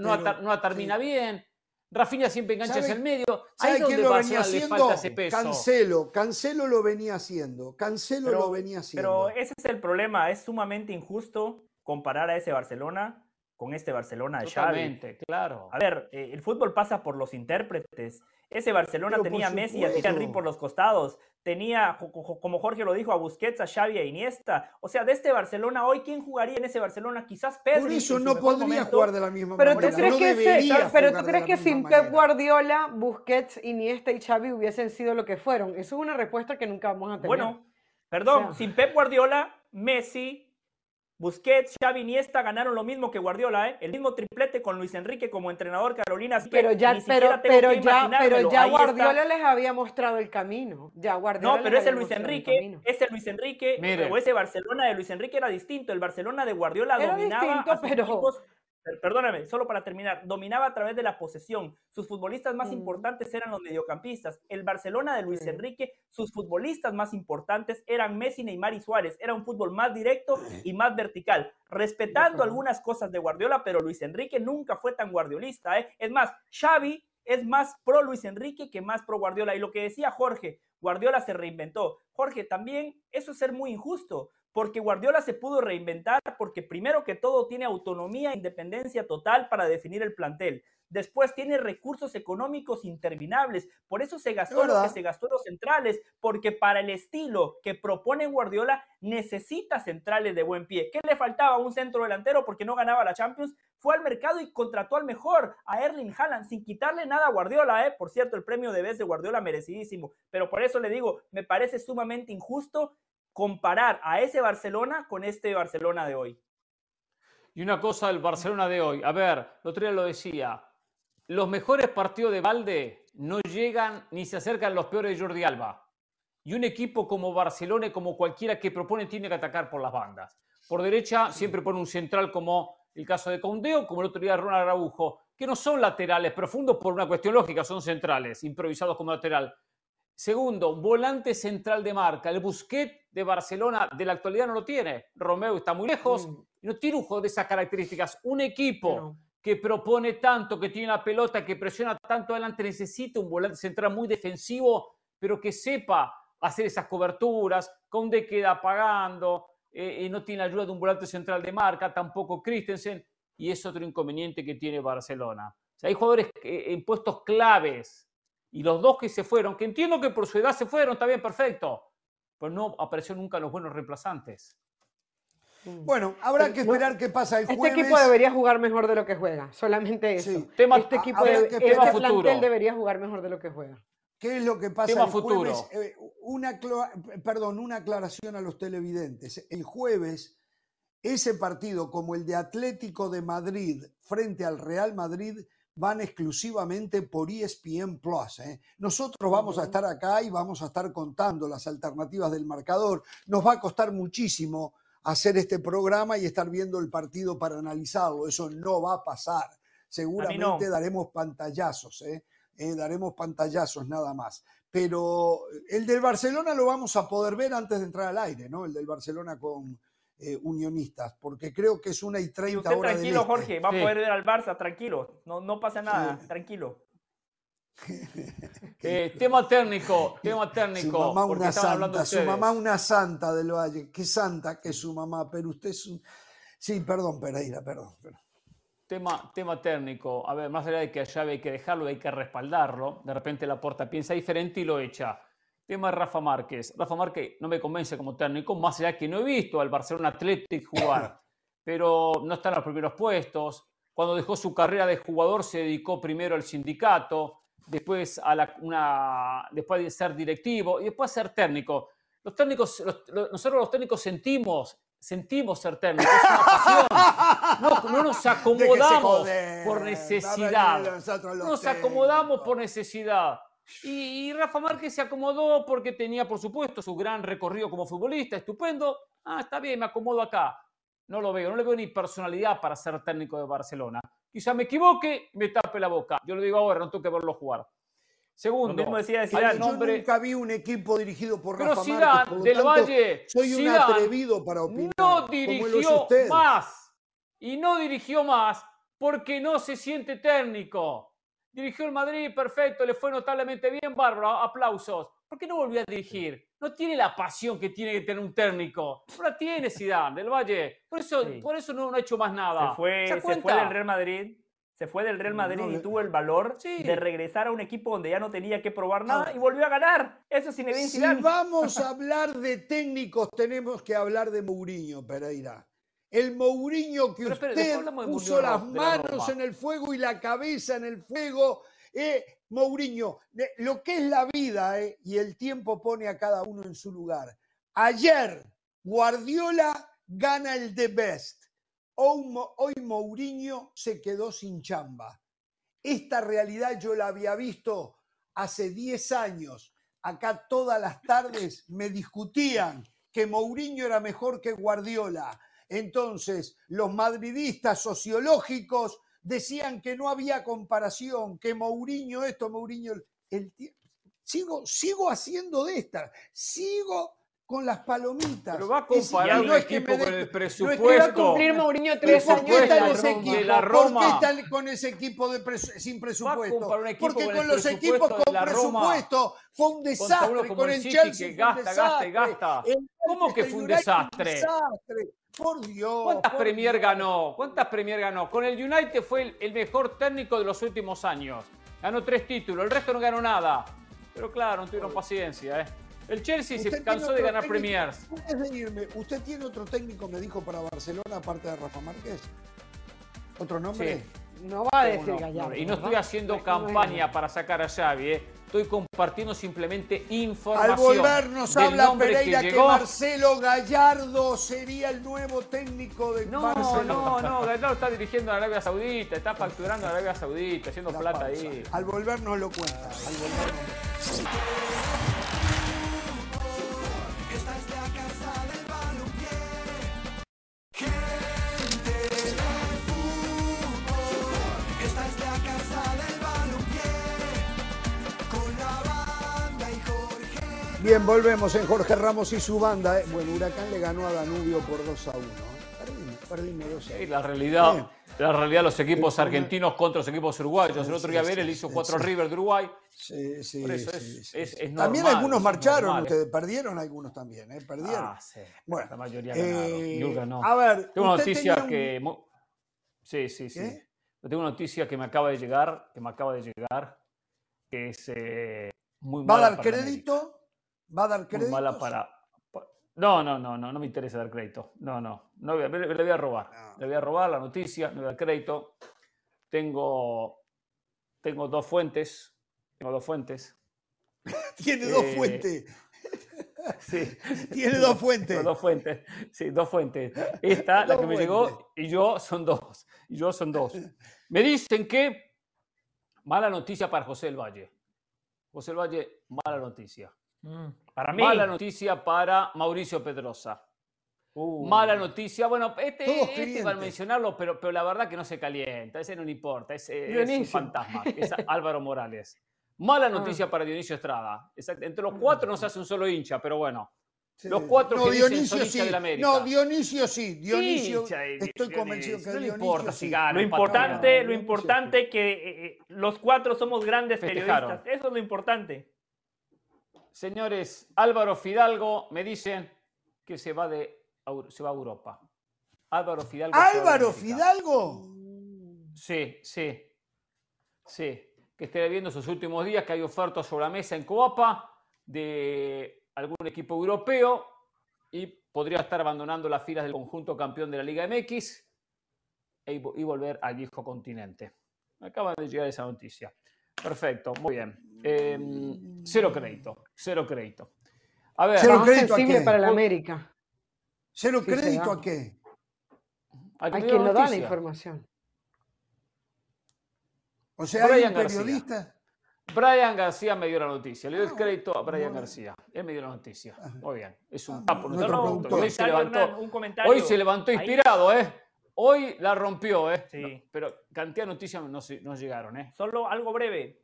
no, termina bien. Rafinha siempre engancha hacia el medio. Ahí quién lo venía haciendo? Cancelo, Cancelo lo venía haciendo. Cancelo lo venía haciendo. Pero ese es el problema, es sumamente injusto comparar a ese Barcelona con este Barcelona de Xavi. claro. A ver, eh, el fútbol pasa por los intérpretes. Ese Barcelona tenía a Messi y a Henry por los costados. Tenía, como Jorge lo dijo, a Busquets, a Xavi, aIniesta. O sea, de este Barcelona, hoy, ¿quién jugaría en ese Barcelona? Quizás Pedro. Por eso no podría jugar de la misma pero manera. ¿tú crees que pero tú crees que sin Pep Guardiola, Busquets, Iniesta y Xavi hubiesen sido lo que fueron. Eso es una respuesta que nunca vamos a tener. Bueno, perdón, sin Pep Guardiola, Messi, Busquets, Xavi Iniesta ganaron lo mismo que Guardiola, ¿eh? el mismo triplete con Luis Enrique como entrenador Carolina. pero ya, pero, pero ya, pero ya Guardiola les había mostrado el camino. Ya Guardiola no, pero ese Luis Enrique, ese Luis Enrique o ese Barcelona de Luis Enrique era distinto. El Barcelona de Guardiola dominaba a pero perdóname, solo para terminar, dominaba a través de la posesión. Sus futbolistas más importantes eran los mediocampistas. El Barcelona de Luis Enrique, sus futbolistas más importantes eran Messi, Neymar y Suárez. Era un fútbol más directo y más vertical, respetando algunas cosas de Guardiola, pero Luis Enrique nunca fue tan guardiolista. ¿eh? Es más, Xavi es más pro Luis Enrique que más pro Guardiola. Y lo que decía Jorge, Guardiola se reinventó. Jorge, también eso es ser muy injusto, porque Guardiola se pudo reinventar porque primero que todo tiene autonomía e independencia total para definir el plantel. Después tiene recursos económicos interminables. Por eso se gastó lo que se gastó en los centrales, porque para el estilo que propone Guardiola necesita centrales de buen pie. ¿Qué le faltaba a un centro delantero porque no ganaba la Champions? Fue al mercado y contrató al mejor, a Erling Haaland, sin quitarle nada a Guardiola. ¿eh? Por cierto, el premio de vez de Guardiola merecidísimo. Pero por eso le digo, me parece sumamente injusto comparar a ese Barcelona con este Barcelona de hoy. Y una cosa del Barcelona de hoy. A ver, el otro día lo decía. Los mejores partidos de Valde no llegan ni se acercan los peores de Jordi Alba. Y un equipo como Barcelona y como cualquiera que propone tiene que atacar por las bandas. Por derecha siempre pone un central como el caso de Condeo, como el otro día Ronald Araujo, que no son laterales profundos por una cuestión lógica, son centrales, improvisados como lateral. Segundo, volante central de marca. El Busquet de Barcelona de la actualidad no lo tiene. Romeo está muy lejos Mm. no tiene un juego de esas características. Un equipo No. que propone tanto, que tiene la pelota, que presiona tanto adelante, necesita un volante central muy defensivo, pero que sepa hacer esas coberturas. Conde queda pagando, eh, y no tiene la ayuda de un volante central de marca, tampoco Christensen, y es otro inconveniente que tiene Barcelona. O sea, hay jugadores que- en puestos claves, y los dos que se fueron, que entiendo que por su edad se fueron, está bien, perfecto, pero no apareció nunca los buenos reemplazantes. Bueno, habrá que esperar qué pasa el Este jueves. equipo debería jugar mejor de lo que juega, solamente eso. Sí. Tema- este equipo, de- que este futuro. plantel debería jugar mejor de lo que juega. ¿Qué es lo que pasa Tema el jueves? futuro. Eh, una, perdón, una aclaración a los televidentes. El jueves, ese partido como el de Atlético de Madrid frente al Real Madrid van exclusivamente por ESPN Plus. ¿eh? Nosotros vamos a estar acá y vamos a estar contando las alternativas del marcador. Nos va a costar muchísimo hacer este programa y estar viendo el partido para analizarlo. Eso no va a pasar. Seguramente daremos pantallazos. ¿eh? eh, daremos pantallazos nada más. Pero el del Barcelona lo vamos a poder ver antes de entrar al aire, ¿no? El del Barcelona con eh, Unionistas, porque creo que es una y Y 30 usted horas del tranquilo, este. Jorge, va Sí. a poder ver al Barça, tranquilo. No, no pasa nada, Sí. tranquilo. [laughs] Eh, tema técnico, tema Su técnico, mamá una santa, su mamá una santa del Valle. Qué santa que es su mamá, pero usted es un... Sí, perdón, Pereira, perdón. perdón. Tema, tema técnico, a ver, más allá de que a llave hay que dejarlo, hay que respaldarlo, de repente la porta piensa diferente y lo echa. Tema de Rafa Márquez. Rafa Márquez no me convence como técnico, más allá que no he visto al Barcelona Athletic jugar, [laughs] pero no está en los primeros puestos. Cuando dejó su carrera de jugador se dedicó primero al sindicato, después, a la, una, después de ser directivo y después a ser técnico. Los técnicos, los- los- nosotros los técnicos sentimos, sentimos ser técnicos, es una pasión. [laughs] No, no nos acomodamos por necesidad. los Nos acomodamos por necesidad. Y, y Rafa Márquez se acomodó porque tenía, por supuesto, su gran recorrido como futbolista, estupendo. Ah, está bien, me acomodo acá. No lo veo, no le veo ni personalidad para ser técnico de Barcelona. Quizá me equivoque, me tape la boca. Yo lo digo ahora, no tengo que verlo jugar. Lo Segundo, mismo decía Zidane. un Yo nombre- nunca vi un equipo dirigido por pero Rafa Zidane, Márquez, por lo del tanto, Valle, soy un Zidane atrevido para opinar. no dirigió más. Y no dirigió más porque no se siente técnico. Dirigió el Madrid, perfecto, le fue notablemente bien, bárbaro, aplausos. ¿Por qué no volvió a dirigir? No tiene la pasión que tiene que tener un técnico. No la tiene Zidane, del Valle. Por eso, Sí. por eso no, no ha hecho más nada. Se fue, ¿Se fue del Real Madrid. Se fue del Real Madrid No y le- tuvo el valor Sí. de regresar a un equipo donde ya no tenía que probar nada Ahora, y volvió a ganar. Eso es Zinedine Si Zidane. vamos a hablar de técnicos, tenemos que hablar de Mourinho, Pereira. El Mourinho que Pero usted puso Mourinho las la manos en el fuego y la cabeza en el fuego. Eh, Mourinho, lo que es la vida eh, y el tiempo pone a cada uno en su lugar. Ayer Guardiola gana el The Best. Hoy Mourinho se quedó sin chamba. Esta realidad yo la había visto hace 10 años. Acá todas las tardes me discutían que Mourinho era mejor que Guardiola. Entonces, los madridistas sociológicos decían que no había comparación, que Mourinho esto, Mourinho... El, tie- sigo, sigo haciendo de esta, sigo con las palomitas. Pero va a comparar un no es que equipo me de- con el no es que presupuesto. Iba a cumplir Mourinho ¿Pero tres ¿Por años qué está en ese equipo? de la ¿Por qué está con ese equipo de presu- sin presupuesto? Porque con con el los presupuesto equipos con presupuesto fue un desastre. Con el el Chelsea que fue un gasta, gasta y desastre. gasta. El ¿Cómo que fue un desastre. Por Dios. ¿Cuántas por Premier Dios. ganó? ¿Cuántas Premier ganó? Con el United fue el, el mejor técnico de los últimos años. Ganó tres títulos, el resto no ganó nada. Pero claro, no tuvieron paciencia. ¿eh? El Chelsea se cansó de ganar técnico- Premiers. Antes de irme, ¿usted tiene otro técnico, me dijo, para Barcelona, aparte de Rafa Márquez? ¿Otro nombre? Sí. No va a decir Gallardo. Y no estoy haciendo no campaña para sacar a Xavi, ¿eh? Estoy compartiendo simplemente información. Al volver nos habla Pereira que. Marcelo Gallardo sería el nuevo técnico de No, Barcelona. no, no, Gallardo está dirigiendo a Arabia Saudita, está facturando a Arabia Saudita, haciendo La plata pausa. ahí. Al volver nos lo cuenta. Al volver nos lo- Bien, volvemos en Jorge Ramos y su banda. ¿eh? Bueno, Huracán le ganó a Danubio por 2 a 1. ¿eh? Perdimos, perdimos 2 a Sí, 1. la realidad, Bien. la realidad los equipos Sí, argentinos contra los equipos uruguayos. El otro día Sí, Vélez sí, le hizo sí, 4 sí. River de Uruguay. Sí, sí, Por eso sí, es- sí, es- sí. es También normal, algunos es marcharon normal, ustedes, perdieron algunos también, ¿eh? Perdieron. Ah, sí. Bueno, la mayoría eh, ganaron. no. A ver, Tengo una noticia un- que. Sí, sí, sí. ¿Qué? Tengo una noticia que me acaba de llegar, que me acaba de llegar, que es eh, muy ¿Va a dar crédito? ¿Va a dar. Muy mala crédito? para. pa- No, no, no, no, no me interesa dar crédito. No, no. no le, le voy a robar. No. Le voy a robar la noticia, no voy a dar crédito. Tengo, tengo dos fuentes. Tengo dos fuentes. [laughs] Tiene dos Eh, fuentes. [laughs] Sí. Tiene dos fuentes. Tengo dos fuentes. Sí, dos fuentes. Esta, [laughs] la que me llegó, y yo son dos. Y yo son dos. Me dicen que mala noticia para José del Valle. José del Valle, mala noticia. Mm, Para mí, Mala noticia para Mauricio Pedrosa. uh, Mala noticia. Bueno, este, este iba a clientes. mencionarlo, pero, pero la verdad que no se calienta. Ese no le importa. Ese es un fantasma. [laughs] Es Álvaro Morales. Mala Ah. noticia para Dionisio Estrada. Entre los cuatro no se hace un solo hincha, pero bueno. Sí. los cuatro no, que dicen Dionisio son hincha sí. del América. No, Dionisio sí. Dionisio, de estoy Dionisio. convencido que No Dionisio importa sí. si gana, Lo importante, lo importante es que eh, eh, los cuatro somos grandes Festejaron. periodistas. Eso es lo importante. Señores, Álvaro Fidalgo me dicen que se va, de, se va a Europa. Álvaro Fidalgo. Álvaro. Fidalgo. Sí, sí. Sí. Que esté viendo sus últimos días que hay ofertas sobre la mesa en Coapa de algún equipo europeo y podría estar abandonando las filas del conjunto campeón de la Liga MX y, vo- y volver al viejo continente. Me acaba de llegar esa noticia. Perfecto, muy bien. Eh, cero crédito, cero crédito. A ver, Cero a sensible qué? para la América. ¿Cero Sí, crédito a qué? A quien no da la información. O sea, hay un García. periodista. Brian García me dio la noticia. Le doy el Ah, crédito a Brian. García. Él me dio la noticia. Ajá. Muy bien. Es un Ah, capo. productor. productor. Hoy se levantó. Hoy se inspirado, ¿eh? Hoy la rompió, ¿eh? Sí. No, pero cantidad de noticias no, se- no llegaron, ¿eh? Solo algo breve.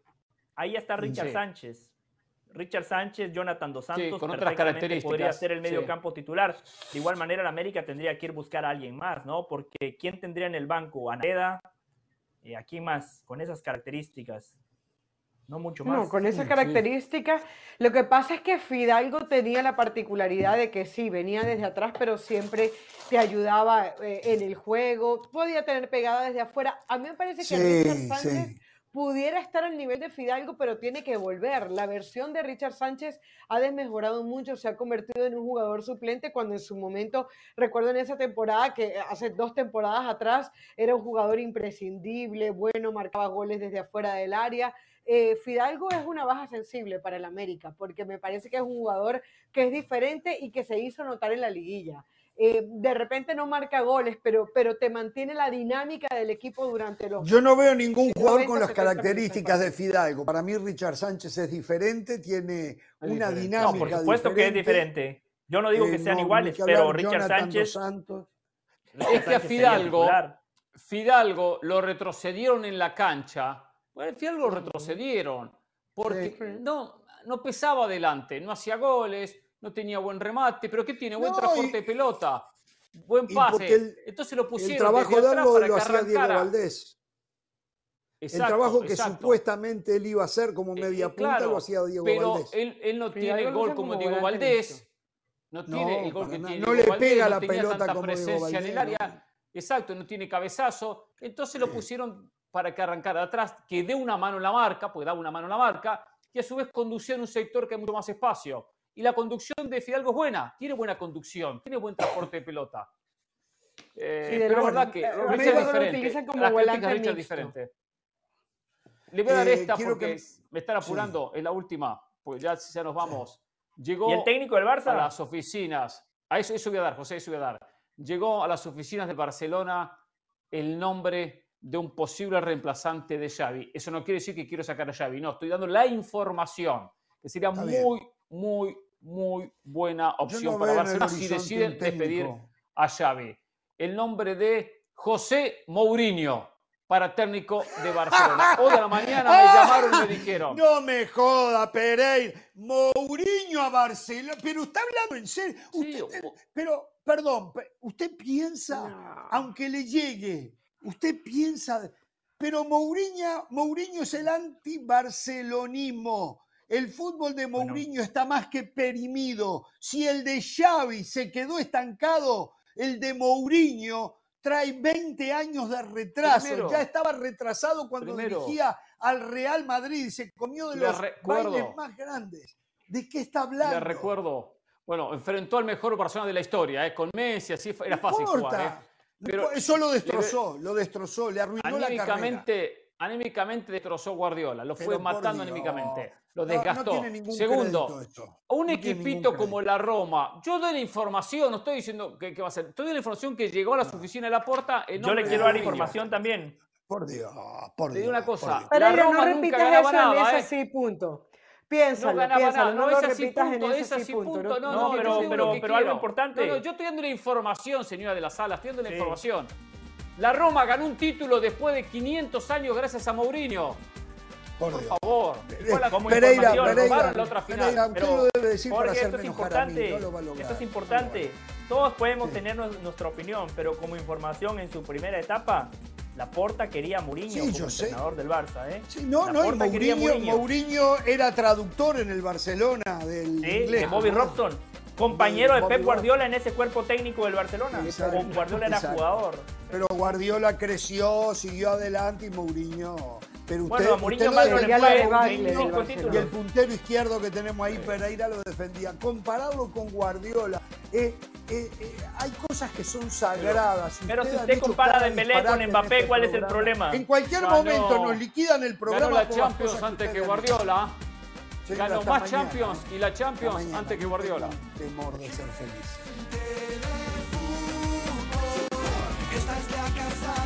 Ahí está Richard Sí. Sánchez. Richard Sánchez, Jonathan Dos Santos, con otras perfectamente características, podría ser el medio sí. campo titular. De igual manera, la América tendría que ir a buscar a alguien más, ¿no? Porque ¿quién tendría en el banco? ¿Aneda? ¿Y a quién más? Con esas características. No mucho más. No, con esas sí. características. Lo que pasa es que Fidalgo tenía la particularidad de que sí, venía desde atrás, pero siempre te ayudaba eh, en el juego. Podía tener pegada desde afuera. A mí me parece que Sí, Richard Sánchez sí. pudiera estar al nivel de Fidalgo, pero tiene que volver. La versión de Richard Sánchez ha desmejorado mucho, se ha convertido en un jugador suplente cuando en su momento, recuerdo en esa temporada, que hace dos temporadas atrás, era un jugador imprescindible, bueno, marcaba goles desde afuera del área. Eh, Fidalgo es una baja sensible para el América, porque me parece que es un jugador que es diferente y que se hizo notar en la liguilla. Eh, de repente no marca goles, pero, pero te mantiene la dinámica del equipo durante los Yo no veo ningún jugador 90, con las 70 características de. Fidalgo. Para mí Richard Sánchez es diferente, tiene una diferente. dinámica No, por supuesto que es diferente. Yo no digo Eh, que sean no, iguales, que pero Richard Jonathan Sánchez. Santos. Richard Es que a Fidalgo. Fidalgo lo retrocedieron en la cancha. Bueno, Fidalgo lo retrocedieron porque Sí. no, no pesaba adelante, no hacía goles, no tenía buen remate, pero ¿qué tiene? Buen No, transporte y- de pelota, buen y pase. el- Entonces lo El pusieron trabajo desde de algo para lo hacía Diego. Valdés. el trabajo que exacto. supuestamente él iba a hacer como Eh, media eh, punta claro, lo hacía Diego pero Valdés. Él, él no tiene lo gol como Diego Valdés. No No, tiene el gol que nada. tiene No Diego le Valdés, pega la pelota tanta como Diego presencia en el Valdés, área. Exacto, no tiene cabezazo. Entonces lo pusieron para que arrancara de atrás, que dé una mano en la marca, porque da una mano en la marca, y a su vez conducía en un sector que hay mucho más espacio. Y la conducción de Fidalgo es buena, tiene buena conducción, tiene buen transporte de pelota. Eh, Sí, de pero es verdad que Richard es lo diferente. utilizan como Las volante Richard diferente. Le voy a dar Eh, esta porque que- me están apurando, es la última, porque ya, ya nos vamos. Llegó ¿Y el técnico del a Barça? las oficinas, a eso, eso voy a dar, José, eso voy a dar. Llegó a las oficinas de Barcelona el nombre de un posible reemplazante de Xavi. Eso no quiere decir que quiero sacar a Xavi, no, estoy dando la información, que sería Está bien. muy, muy, muy buena opción no para Barcelona si deciden despedir a Xavi. El nombre de José Mourinho para técnico de Barcelona. [laughs] Hoy a la mañana me llamaron y me dijeron. No me joda, Pereira. Mourinho a Barcelona. Pero está hablando en serio. Usted- pero, perdón, pe- usted piensa, No. aunque le llegue, usted piensa, pero Mourinho, Mourinho es el anti-barcelonismo. El fútbol de Bueno. Mourinho está más que perimido. Si el de Xavi se quedó estancado, el de Mourinho trae 20 años de retraso. Primero- ya estaba retrasado cuando primero- dirigía al Real Madrid y se comió de los recuerdo- bailes más grandes. ¿De qué está hablando? Le recuerdo. Bueno, enfrentó al mejor Barcelona de la historia, ¿eh? con Messi, así era No fácil importa. jugar. ¿eh? No Pero Eso lo destrozó, lo destrozó, le arruinó la carrera. Anímicamente, anímicamente destrozó Guardiola, lo fue Pero matando anímicamente, lo No, no desgastó. tiene ningún Segundo, esto. un No equipito como la Roma, yo doy la información, no estoy diciendo que, que va a ser, estoy dando la información que llegó a las oficinas de la puerta. en Yo le quiero dar información también. Por Dios, por Te Dios. digo una cosa. La Roma no nunca ganaba eso nada, en ¿eh? ese sí, punto. No Piénsalo, ganaba piénsalo, nada, no, no es así punto, en es así sí, punto. punto. No, No, no, pero- pero- algo importante. No, no, yo estoy dando la información, señora de las salas, estoy dando la Sí. información. La Roma ganó un título después de 500 años gracias a Mourinho. Por favor. La- como Pereira, Pereira, robaron la otra final. Pereira, Pero, lo debe decir para Jorge, esto es mí, importante. no lo va a lograr, esto es no importante. Todos podemos Sí. tener nu- nuestra opinión, pero como información en su primera etapa, Laporta quería a Mourinho Sí, como yo sé. entrenador del Barça, ¿eh? Sí, no, no, y Mourinho, Mourinho era traductor en el Barcelona del Sí, inglés. de Bobby Robson, compañero de Pep. Guardiola en ese cuerpo técnico del Barcelona. Exacto, Guardiola era exacto. jugador. Pero Guardiola creció, siguió adelante y Mourinho. Pero usted, Bueno, a Mourinho no le Sería la fue defendía, debacle del 25 Barcelona. Y el puntero izquierdo que tenemos ahí, Pereira, lo defendía. Compararlo con Guardiola. eh, eh, eh, hay cosas que son sagradas. Pero si usted compara a Dembélé con Mbappé, este ¿cuál es el programa. problema? En cualquier Ganó- momento nos liquidan el programa. Ganó la Champions cosas antes que Guardiola. Sí, Ganó más mañana. Champions y la Champions mañana. antes que Guardiola. Temor de ser feliz. Esta es la casa